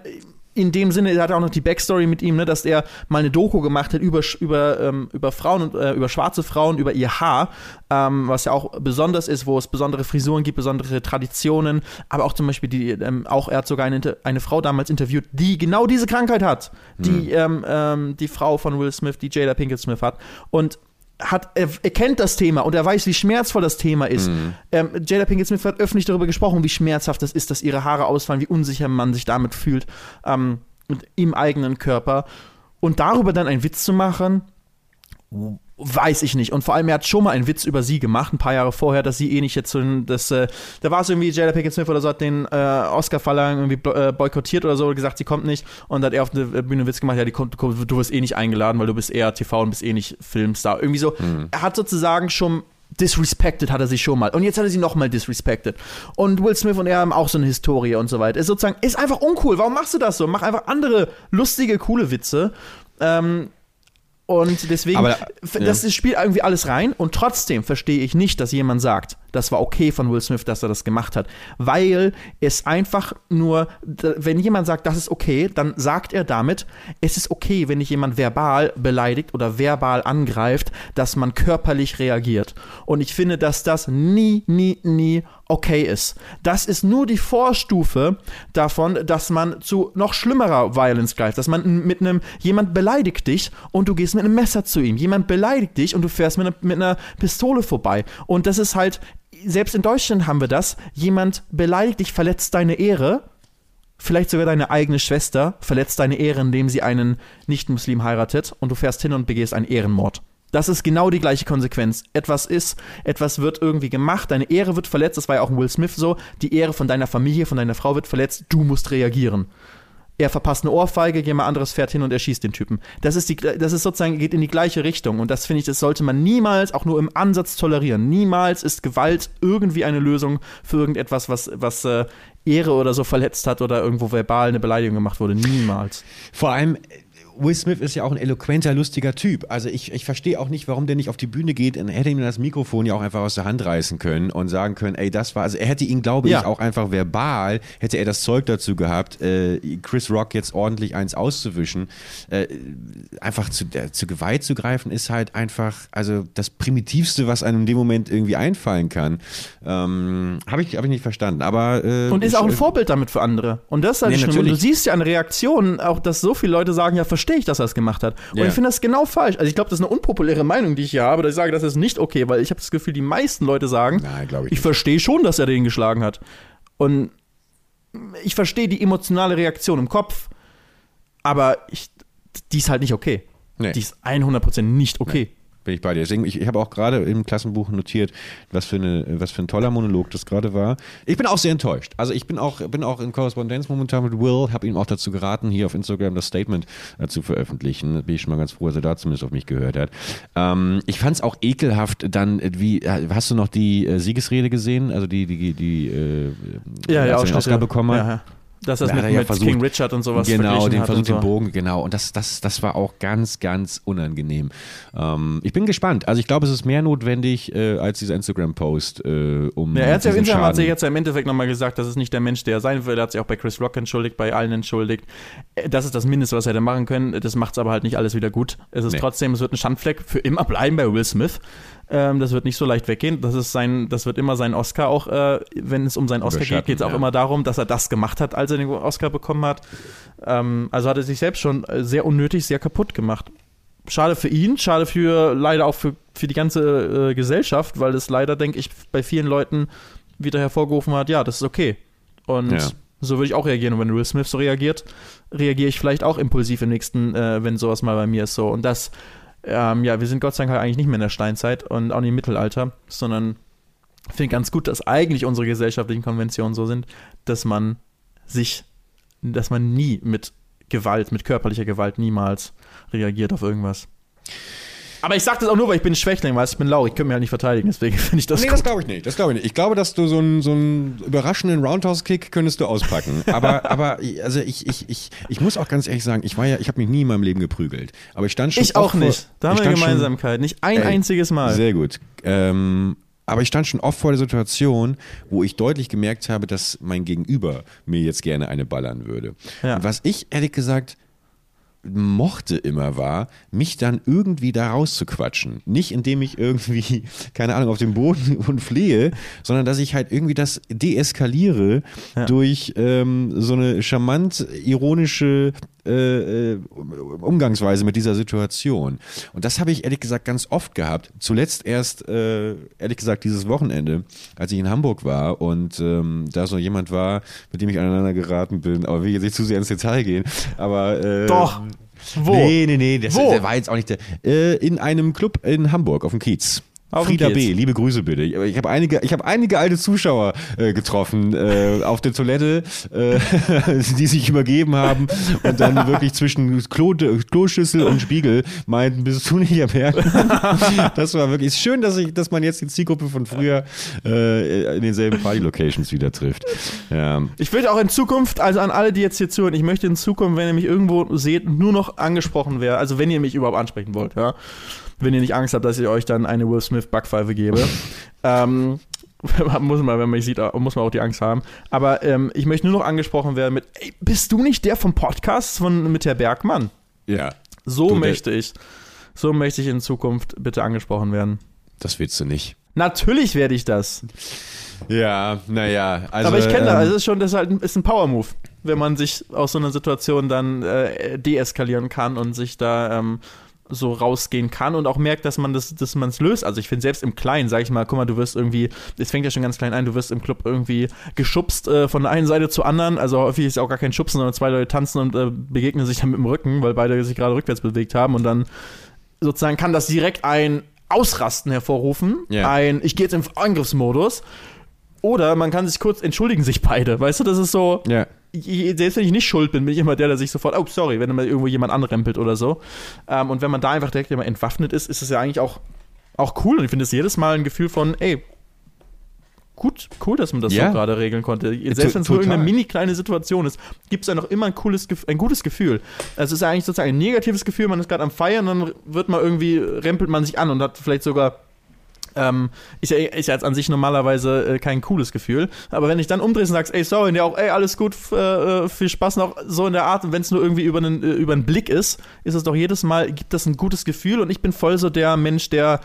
in dem Sinne, er hat auch noch die Backstory mit ihm, ne, dass er mal eine Doku gemacht hat über, über, ähm, über Frauen und äh, über schwarze Frauen, über ihr Haar, ähm, was ja auch besonders ist, wo es besondere Frisuren gibt, besondere Traditionen, aber auch zum Beispiel die, ähm, auch er hat sogar eine, eine Frau damals interviewt, die genau diese Krankheit hat, die ähm, die Frau von Will Smith, die Jada Pinkett Smith hat. Und hat, er, er kennt das Thema und er weiß, wie schmerzvoll das Thema ist. Ähm, Jada Pinkett Smith hat öffentlich darüber gesprochen, wie schmerzhaft das ist, dass ihre Haare ausfallen, wie unsicher man sich damit fühlt ähm, im eigenen Körper. Und darüber dann einen Witz zu machen, weiß ich nicht. Und vor allem, er hat schon mal einen Witz über sie gemacht, ein paar Jahre vorher, dass sie eh nicht jetzt so ein, das, äh, da war es irgendwie, Jada Pinkett Smith oder so hat den äh, Oscar-Verleih irgendwie äh, boykottiert oder so, gesagt, sie kommt nicht. Und dann hat er auf der Bühne einen Witz gemacht, ja, die kommt, du, wirst eh nicht eingeladen, weil du bist eher TV und bist eh nicht Filmstar. Irgendwie so. Er hat sozusagen schon disrespected hat er sie schon mal. Und jetzt hat er sie nochmal disrespected. Und Will Smith und er haben auch so eine Historie und so weiter. Ist sozusagen, ist einfach uncool. Warum machst du das so? Mach einfach andere lustige, coole Witze. Ähm, und deswegen, Aber, ja. das spielt irgendwie alles rein und trotzdem verstehe ich nicht, dass jemand sagt, das war okay von Will Smith, dass er das gemacht hat. Weil es einfach nur, wenn jemand sagt, das ist okay, dann sagt er damit, es ist okay, wenn dich jemand verbal beleidigt oder verbal angreift, dass man körperlich reagiert. Und ich finde, dass das nie, nie, nie okay ist. Das ist nur die Vorstufe davon, dass man zu noch schlimmerer Violence greift, dass man mit einem, jemand beleidigt dich und du gehst mit einem Messer zu ihm. Jemand beleidigt dich und du fährst mit einer, mit einer Pistole vorbei. Und das ist halt, selbst in Deutschland haben wir das, jemand beleidigt dich, verletzt deine Ehre, vielleicht sogar deine eigene Schwester, verletzt deine Ehre, indem sie einen Nicht-Muslim heiratet und du fährst hin und begehst einen Ehrenmord. Das ist genau die gleiche Konsequenz. Etwas ist, etwas wird irgendwie gemacht, deine Ehre wird verletzt, das war ja auch in Will Smith so, die Ehre von deiner Familie, von deiner Frau wird verletzt, du musst reagieren. Er verpasst eine Ohrfeige, jemand anderes fährt hin und erschießt den Typen. Das ist, die, das ist sozusagen, geht in die gleiche Richtung. Und das finde ich, das sollte man niemals, auch nur im Ansatz tolerieren. Niemals ist Gewalt irgendwie eine Lösung für irgendetwas, was, was äh, Ehre oder so verletzt hat oder irgendwo verbal eine Beleidigung gemacht wurde. Niemals. Vor allem, Will Smith ist ja auch ein eloquenter, lustiger Typ. Also ich, ich verstehe auch nicht, warum der nicht auf die Bühne geht. Und er hätte ihm das Mikrofon ja auch einfach aus der Hand reißen können und sagen können, ey, das war, also er hätte ihn, glaube Ja. ich, auch einfach verbal, hätte er das Zeug dazu gehabt, äh, Chris Rock jetzt ordentlich eins auszuwischen. Äh, einfach zu, der, zu Gewalt zu greifen, ist halt einfach, also das Primitivste, was einem in dem Moment irgendwie einfallen kann. Ähm, Habe ich, hab ich nicht verstanden. Aber äh, Und ist auch ein ich- Vorbild damit für andere. Und das ist halt Nee, schlimm. Und du siehst ja an Reaktionen auch, dass so viele Leute sagen, ja, verstehe ich, dass er es gemacht hat. Und Ja. ich finde das genau falsch. Also ich glaube, das ist eine unpopuläre Meinung, die ich hier habe, dass ich sage, das ist nicht okay, weil ich habe das Gefühl, die meisten Leute sagen, Nein, ich ich verstehe schon, dass er den geschlagen hat. Und ich verstehe die emotionale Reaktion im Kopf, aber ich, die ist halt nicht okay. Nee. Die ist 100% nicht okay. Bin ich bei dir. Deswegen, ich, ich habe auch gerade im Klassenbuch notiert, was für, eine, was für ein toller Monolog das gerade war. Ich bin auch sehr enttäuscht. Also ich bin auch, bin auch in Korrespondenz momentan mit Will, habe ihm auch dazu geraten, hier auf Instagram das Statement äh, zu veröffentlichen. Da bin ich schon mal ganz froh, dass er da zumindest auf mich gehört hat. Ähm, ich fand es auch ekelhaft, dann, äh, wie, äh, hast du noch die äh, Siegesrede gesehen? Also die, die, die, äh, als er den Ausschnitte. Oscar bekommen hat? Ja, ja. Dass das mit, er ja mit versucht- King Richard und sowas Genau, den hat Versuch, und so. den Bogen, genau. Und das, das, das war auch ganz, ganz unangenehm. Ähm, ich bin gespannt. Also ich glaube, es ist mehr notwendig äh, als dieser Instagram-Post, äh, um Ja, er hat ja Instagram hat sich jetzt im Endeffekt nochmal gesagt, das ist nicht der Mensch, der er sein will. Er hat sich auch bei Chris Rock entschuldigt, bei allen entschuldigt. Äh, Das ist das Mindeste, was er hätte machen können. Das macht es aber halt nicht alles wieder gut. Es ist Nee. trotzdem, es wird ein Schandfleck für immer bleiben bei Will Smith. Ähm, das wird nicht so leicht weggehen. Das ist sein, das wird immer sein Oscar auch, äh, wenn es um seinen Oscar geht, geht es auch ja. immer darum, dass er das gemacht hat, als er den Oscar bekommen hat. Ähm, also hat er sich selbst schon äh, sehr unnötig, sehr kaputt gemacht. Schade für ihn, schade für leider auch für, für die ganze äh, Gesellschaft, weil es leider, denke ich, bei vielen Leuten wieder hervorgerufen hat, ja, das ist okay. Und Ja. so würde ich auch reagieren. Und wenn Will Smith so reagiert, reagiere ich vielleicht auch impulsiv im nächsten, äh, wenn sowas mal bei mir ist so. Und das, ähm, ja, wir sind Gott sei Dank halt eigentlich nicht mehr in der Steinzeit und auch nicht im Mittelalter, sondern ich finde ganz gut, dass eigentlich unsere gesellschaftlichen Konventionen so sind, dass man sich, dass man nie mit Gewalt, mit körperlicher Gewalt niemals reagiert auf irgendwas. Aber ich sage das auch nur, weil ich bin Schwächling, weißt ich bin lau, ich könnte mich halt nicht verteidigen, deswegen finde ich das Nee, gut. das glaube ich nicht. Das glaube ich nicht. Ich glaube, dass du so einen, so einen überraschenden Roundhouse-Kick könntest du auspacken. Aber, aber also ich, ich, ich, ich muss auch ganz ehrlich sagen, ich war ja, ich habe mich nie in meinem Leben geprügelt. Aber ich stand schon ich auch oft vor- nicht. Da haben wir stand schon- Gemeinsamkeit. Nicht ein Ey, einziges Mal. Sehr gut. Ähm, aber ich stand schon oft vor der Situation, wo ich deutlich gemerkt habe, dass mein Gegenüber mir jetzt gerne eine ballern würde. Ja. Und was ich ehrlich gesagt mochte immer war, mich dann irgendwie da rauszuquatschen. Nicht indem ich irgendwie, keine Ahnung, auf dem Boden und flehe, sondern dass ich halt irgendwie das deeskaliere Ja. durch ähm, so eine charmant ironische äh, äh, Umgangsweise mit dieser Situation. Und das habe ich ehrlich gesagt ganz oft gehabt. Zuletzt erst, äh, ehrlich gesagt, dieses Wochenende, als ich in Hamburg war und ähm, da so jemand war, mit dem ich aneinander geraten bin. Aber will jetzt nicht zu sehr ins Detail gehen. Aber äh, Doch. Wo? Nee, nee, nee, das, Wo? der war jetzt auch nicht der. Äh, in einem Club in Hamburg auf dem Kiez. Auf Frieda. B., liebe Grüße bitte. Ich, habe einige, ich habe einige alte Zuschauer äh, getroffen äh, auf der Toilette, äh, die sich übergeben haben und dann wirklich zwischen Klo, Kloschüssel und Spiegel meinten, bist du nicht am Bergmann? Das war wirklich ist schön, dass ich, dass man jetzt die Zielgruppe von früher äh, in denselben Party-Locations wieder trifft. Ja. Ich will auch in Zukunft, also an alle, die jetzt hier zuhören, ich möchte in Zukunft, wenn ihr mich irgendwo seht, nur noch angesprochen werden. Also wenn ihr mich überhaupt ansprechen wollt, ja. Wenn ihr nicht Angst habt, dass ich euch dann eine Will Smith Backpfeife gebe. ähm, muss man, wenn man mich sieht, muss man auch die Angst haben. Aber ähm, ich möchte nur noch angesprochen werden mit, ey, bist du nicht der vom Podcast von, mit Herr Bergmann? ja, So Du, möchte ich. So möchte ich in Zukunft bitte angesprochen werden. das willst du nicht. Natürlich werde ich das. Ja, naja. Also, Aber ich kenne das, ähm, also es ist schon, das ist halt ein, ist ein Power-Move, wenn man sich aus so einer Situation dann äh, deeskalieren kann und sich da ähm, so rausgehen kann und auch merkt, dass man das, dass man es löst. Also ich finde selbst im Kleinen, sag ich mal, guck mal, du wirst irgendwie, es fängt ja schon ganz klein an, du wirst im Club irgendwie geschubst äh, von der einen Seite zur anderen. Also häufig ist ja auch gar kein Schubsen, sondern zwei Leute tanzen und äh, begegnen sich dann mit dem Rücken, weil beide sich gerade rückwärts bewegt haben und dann sozusagen kann das direkt ein Ausrasten hervorrufen, Ja. ein ich gehe jetzt im Angriffsmodus. Oder man kann sich kurz entschuldigen sich beide. Weißt du, das ist so, Ja. selbst wenn ich nicht schuld bin, bin ich immer der, der sich sofort, oh, sorry, wenn mal irgendwo jemand anrempelt oder so. Ähm, und wenn man da einfach direkt immer entwaffnet ist, ist es ja eigentlich auch, auch cool. Und ich finde es jedes Mal ein Gefühl von, ey, gut, cool, dass man das Ja. so gerade regeln konnte. Selbst wenn es nur irgendeine mini kleine Situation ist, gibt es ja noch immer ein cooles, ein gutes Gefühl. Also es ist ja eigentlich sozusagen ein negatives Gefühl, man ist gerade am Feiern, dann wird man irgendwie, rempelt man sich an und hat vielleicht sogar ähm, ist, ja, ist ja jetzt an sich normalerweise äh, kein cooles Gefühl. Aber wenn ich dann umdrehst und sagst, ey, sorry, und der auch, ey, alles gut, äh, viel Spaß noch, so in der Art, und wenn es nur irgendwie über einen, äh, über einen Blick ist, ist es doch jedes Mal, gibt das ein gutes Gefühl und ich bin voll so der Mensch, der,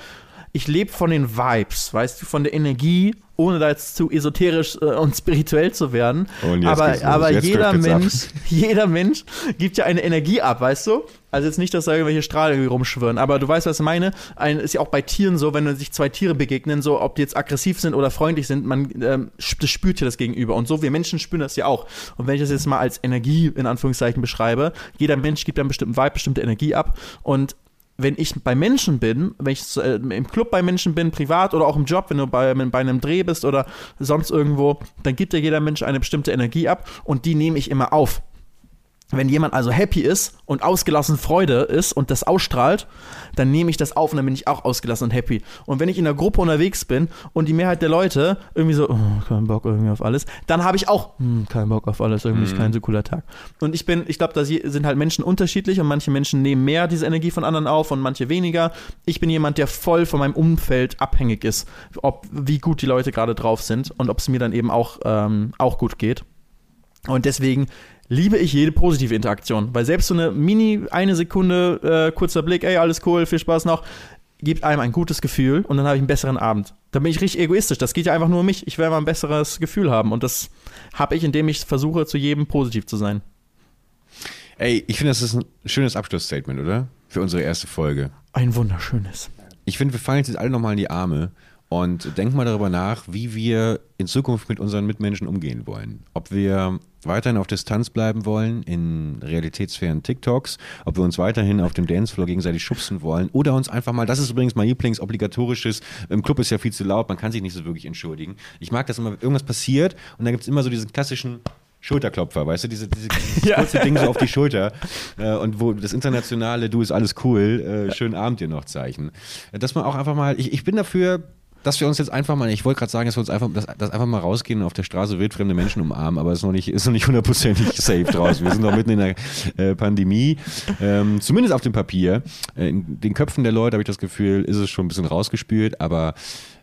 ich lebe von den Vibes, weißt du, von der Energie, ohne da jetzt zu esoterisch äh, und spirituell zu werden. Aber aber jeder. Mensch, jeder Mensch gibt ja eine Energie ab, weißt du? Also jetzt nicht, dass da irgendwelche Strahlen irgendwie rumschwirren, aber du weißt, was ich meine. Ein, ist ja auch bei Tieren so, wenn sich zwei Tiere begegnen, so ob die jetzt aggressiv sind oder freundlich sind, man ähm, das spürt ja das Gegenüber. Und so, wir Menschen spüren das ja auch. Und wenn ich das jetzt mal als Energie in Anführungszeichen beschreibe, jeder Mensch gibt einen bestimmten Vibe, bestimmte Energie ab. Und wenn ich bei Menschen bin, wenn ich äh, im Club bei Menschen bin, privat oder auch im Job, wenn du bei, bei einem Dreh bist oder sonst irgendwo, dann gibt ja jeder Mensch eine bestimmte Energie ab und die nehme ich immer auf. Wenn jemand also happy ist und ausgelassen Freude ist und das ausstrahlt, dann nehme ich das auf und dann bin ich auch ausgelassen und happy. Und wenn ich in einer Gruppe unterwegs bin und die Mehrheit der Leute irgendwie so, oh, kein Bock irgendwie auf alles, dann habe ich auch hm, keinen Bock auf alles, irgendwie ist kein so cooler Tag. Und ich bin, ich glaube, da sind halt Menschen unterschiedlich und manche Menschen nehmen mehr diese Energie von anderen auf und manche weniger. Ich bin jemand, der voll von meinem Umfeld abhängig ist, ob wie gut die Leute gerade drauf sind und ob es mir dann eben auch, ähm, auch gut geht. Und deswegen liebe ich jede positive Interaktion, weil selbst so eine mini, eine Sekunde, äh, kurzer Blick, ey, alles cool, viel Spaß noch, gibt einem ein gutes Gefühl und dann habe ich einen besseren Abend. Da bin ich richtig egoistisch. Das geht ja einfach nur um mich. Ich werde mal ein besseres Gefühl haben und das habe ich, indem ich versuche, zu jedem positiv zu sein. Ey, ich finde, das ist ein schönes Abschlussstatement, oder? Für unsere erste Folge. Ein wunderschönes. Ich finde, wir fallen jetzt alle nochmal in die Arme und denken mal darüber nach, wie wir in Zukunft mit unseren Mitmenschen umgehen wollen. Ob wir weiterhin auf Distanz bleiben wollen in realitätsfernen TikToks, ob wir uns weiterhin auf dem Dancefloor gegenseitig schubsen wollen oder uns einfach mal, das ist übrigens mein Lieblingsobligatorisches, im Club ist ja viel zu laut, man kann sich nicht so wirklich entschuldigen. Ich mag das immer, wenn irgendwas passiert und dann gibt es immer so diesen klassischen Schulterklopfer, weißt du, diese, diese, Ja. kurze Ding so auf die Schulter äh, und wo das internationale Du ist alles cool, äh, schönen Abend dir noch Zeichen. Dass man auch einfach mal, ich, ich bin dafür, dass wir uns jetzt einfach mal, ich wollte gerade sagen, dass wir uns einfach, dass, dass einfach mal rausgehen und auf der Straße wildfremde Menschen umarmen, aber ist noch nicht, ist noch nicht hundertprozentig safe draußen. Wir sind noch mitten in der äh, Pandemie, ähm, zumindest auf dem Papier. Äh, in den Köpfen der Leute habe ich das Gefühl, ist es schon ein bisschen rausgespült, aber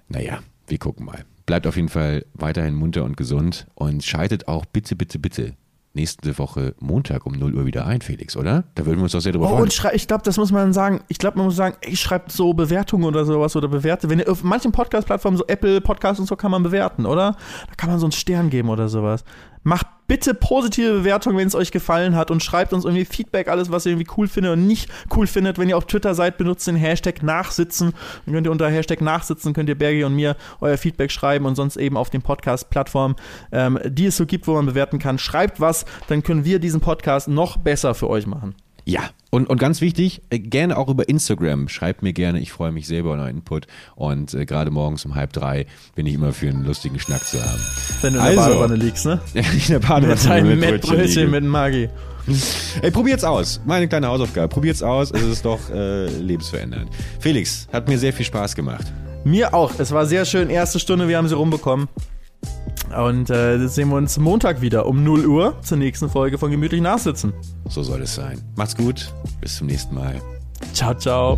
naja, wir gucken mal. Bleibt auf jeden Fall weiterhin munter und gesund und schaltet auch bitte, bitte, bitte nächste Woche Montag um 0 Uhr wieder ein, Felix, oder? Da würden wir uns doch sehr drüber Oh, freuen. und ich glaube, das muss man sagen. Ich glaube, man muss sagen, ey, schreibt so Bewertungen oder sowas oder bewerte. Wenn ihr auf manchen Podcast-Plattformen, so Apple Podcasts und so, kann man bewerten, oder? Da kann man so einen Stern geben oder sowas. Macht bitte positive Bewertungen, wenn es euch gefallen hat und schreibt uns irgendwie Feedback, alles, was ihr irgendwie cool findet und nicht cool findet. Wenn ihr auf Twitter seid, benutzt den Hashtag Nachsitzen. Dann könnt ihr unter Hashtag Nachsitzen, könnt ihr Bergi und mir euer Feedback schreiben und sonst eben auf den Podcast-Plattformen, ähm, die es so gibt, wo man bewerten kann. Schreibt was, dann können wir diesen Podcast noch besser für euch machen. Ja, und, und ganz wichtig, äh, gerne auch über Instagram. Schreibt mir gerne, ich freue mich selber über euren Input. Und äh, gerade morgens um halb drei bin ich immer für einen lustigen Schnack zu haben. Wenn du in Also. der Badewanne liegst, ne? in der Badewanne Mit deinem mit Mettbrötchen mit Maggi. Ey, probiert's aus. Meine kleine Hausaufgabe. Probiert's aus. Es ist doch äh, lebensverändernd. Felix, hat mir sehr viel Spaß gemacht. Mir auch. Es war sehr schön. Erste Stunde, wir haben sie rumbekommen. Und äh, sehen wir uns Montag wieder um 0 Uhr zur nächsten Folge von Gemütlich Nachsitzen. So soll es sein. Macht's gut. Bis zum nächsten Mal. Ciao, ciao.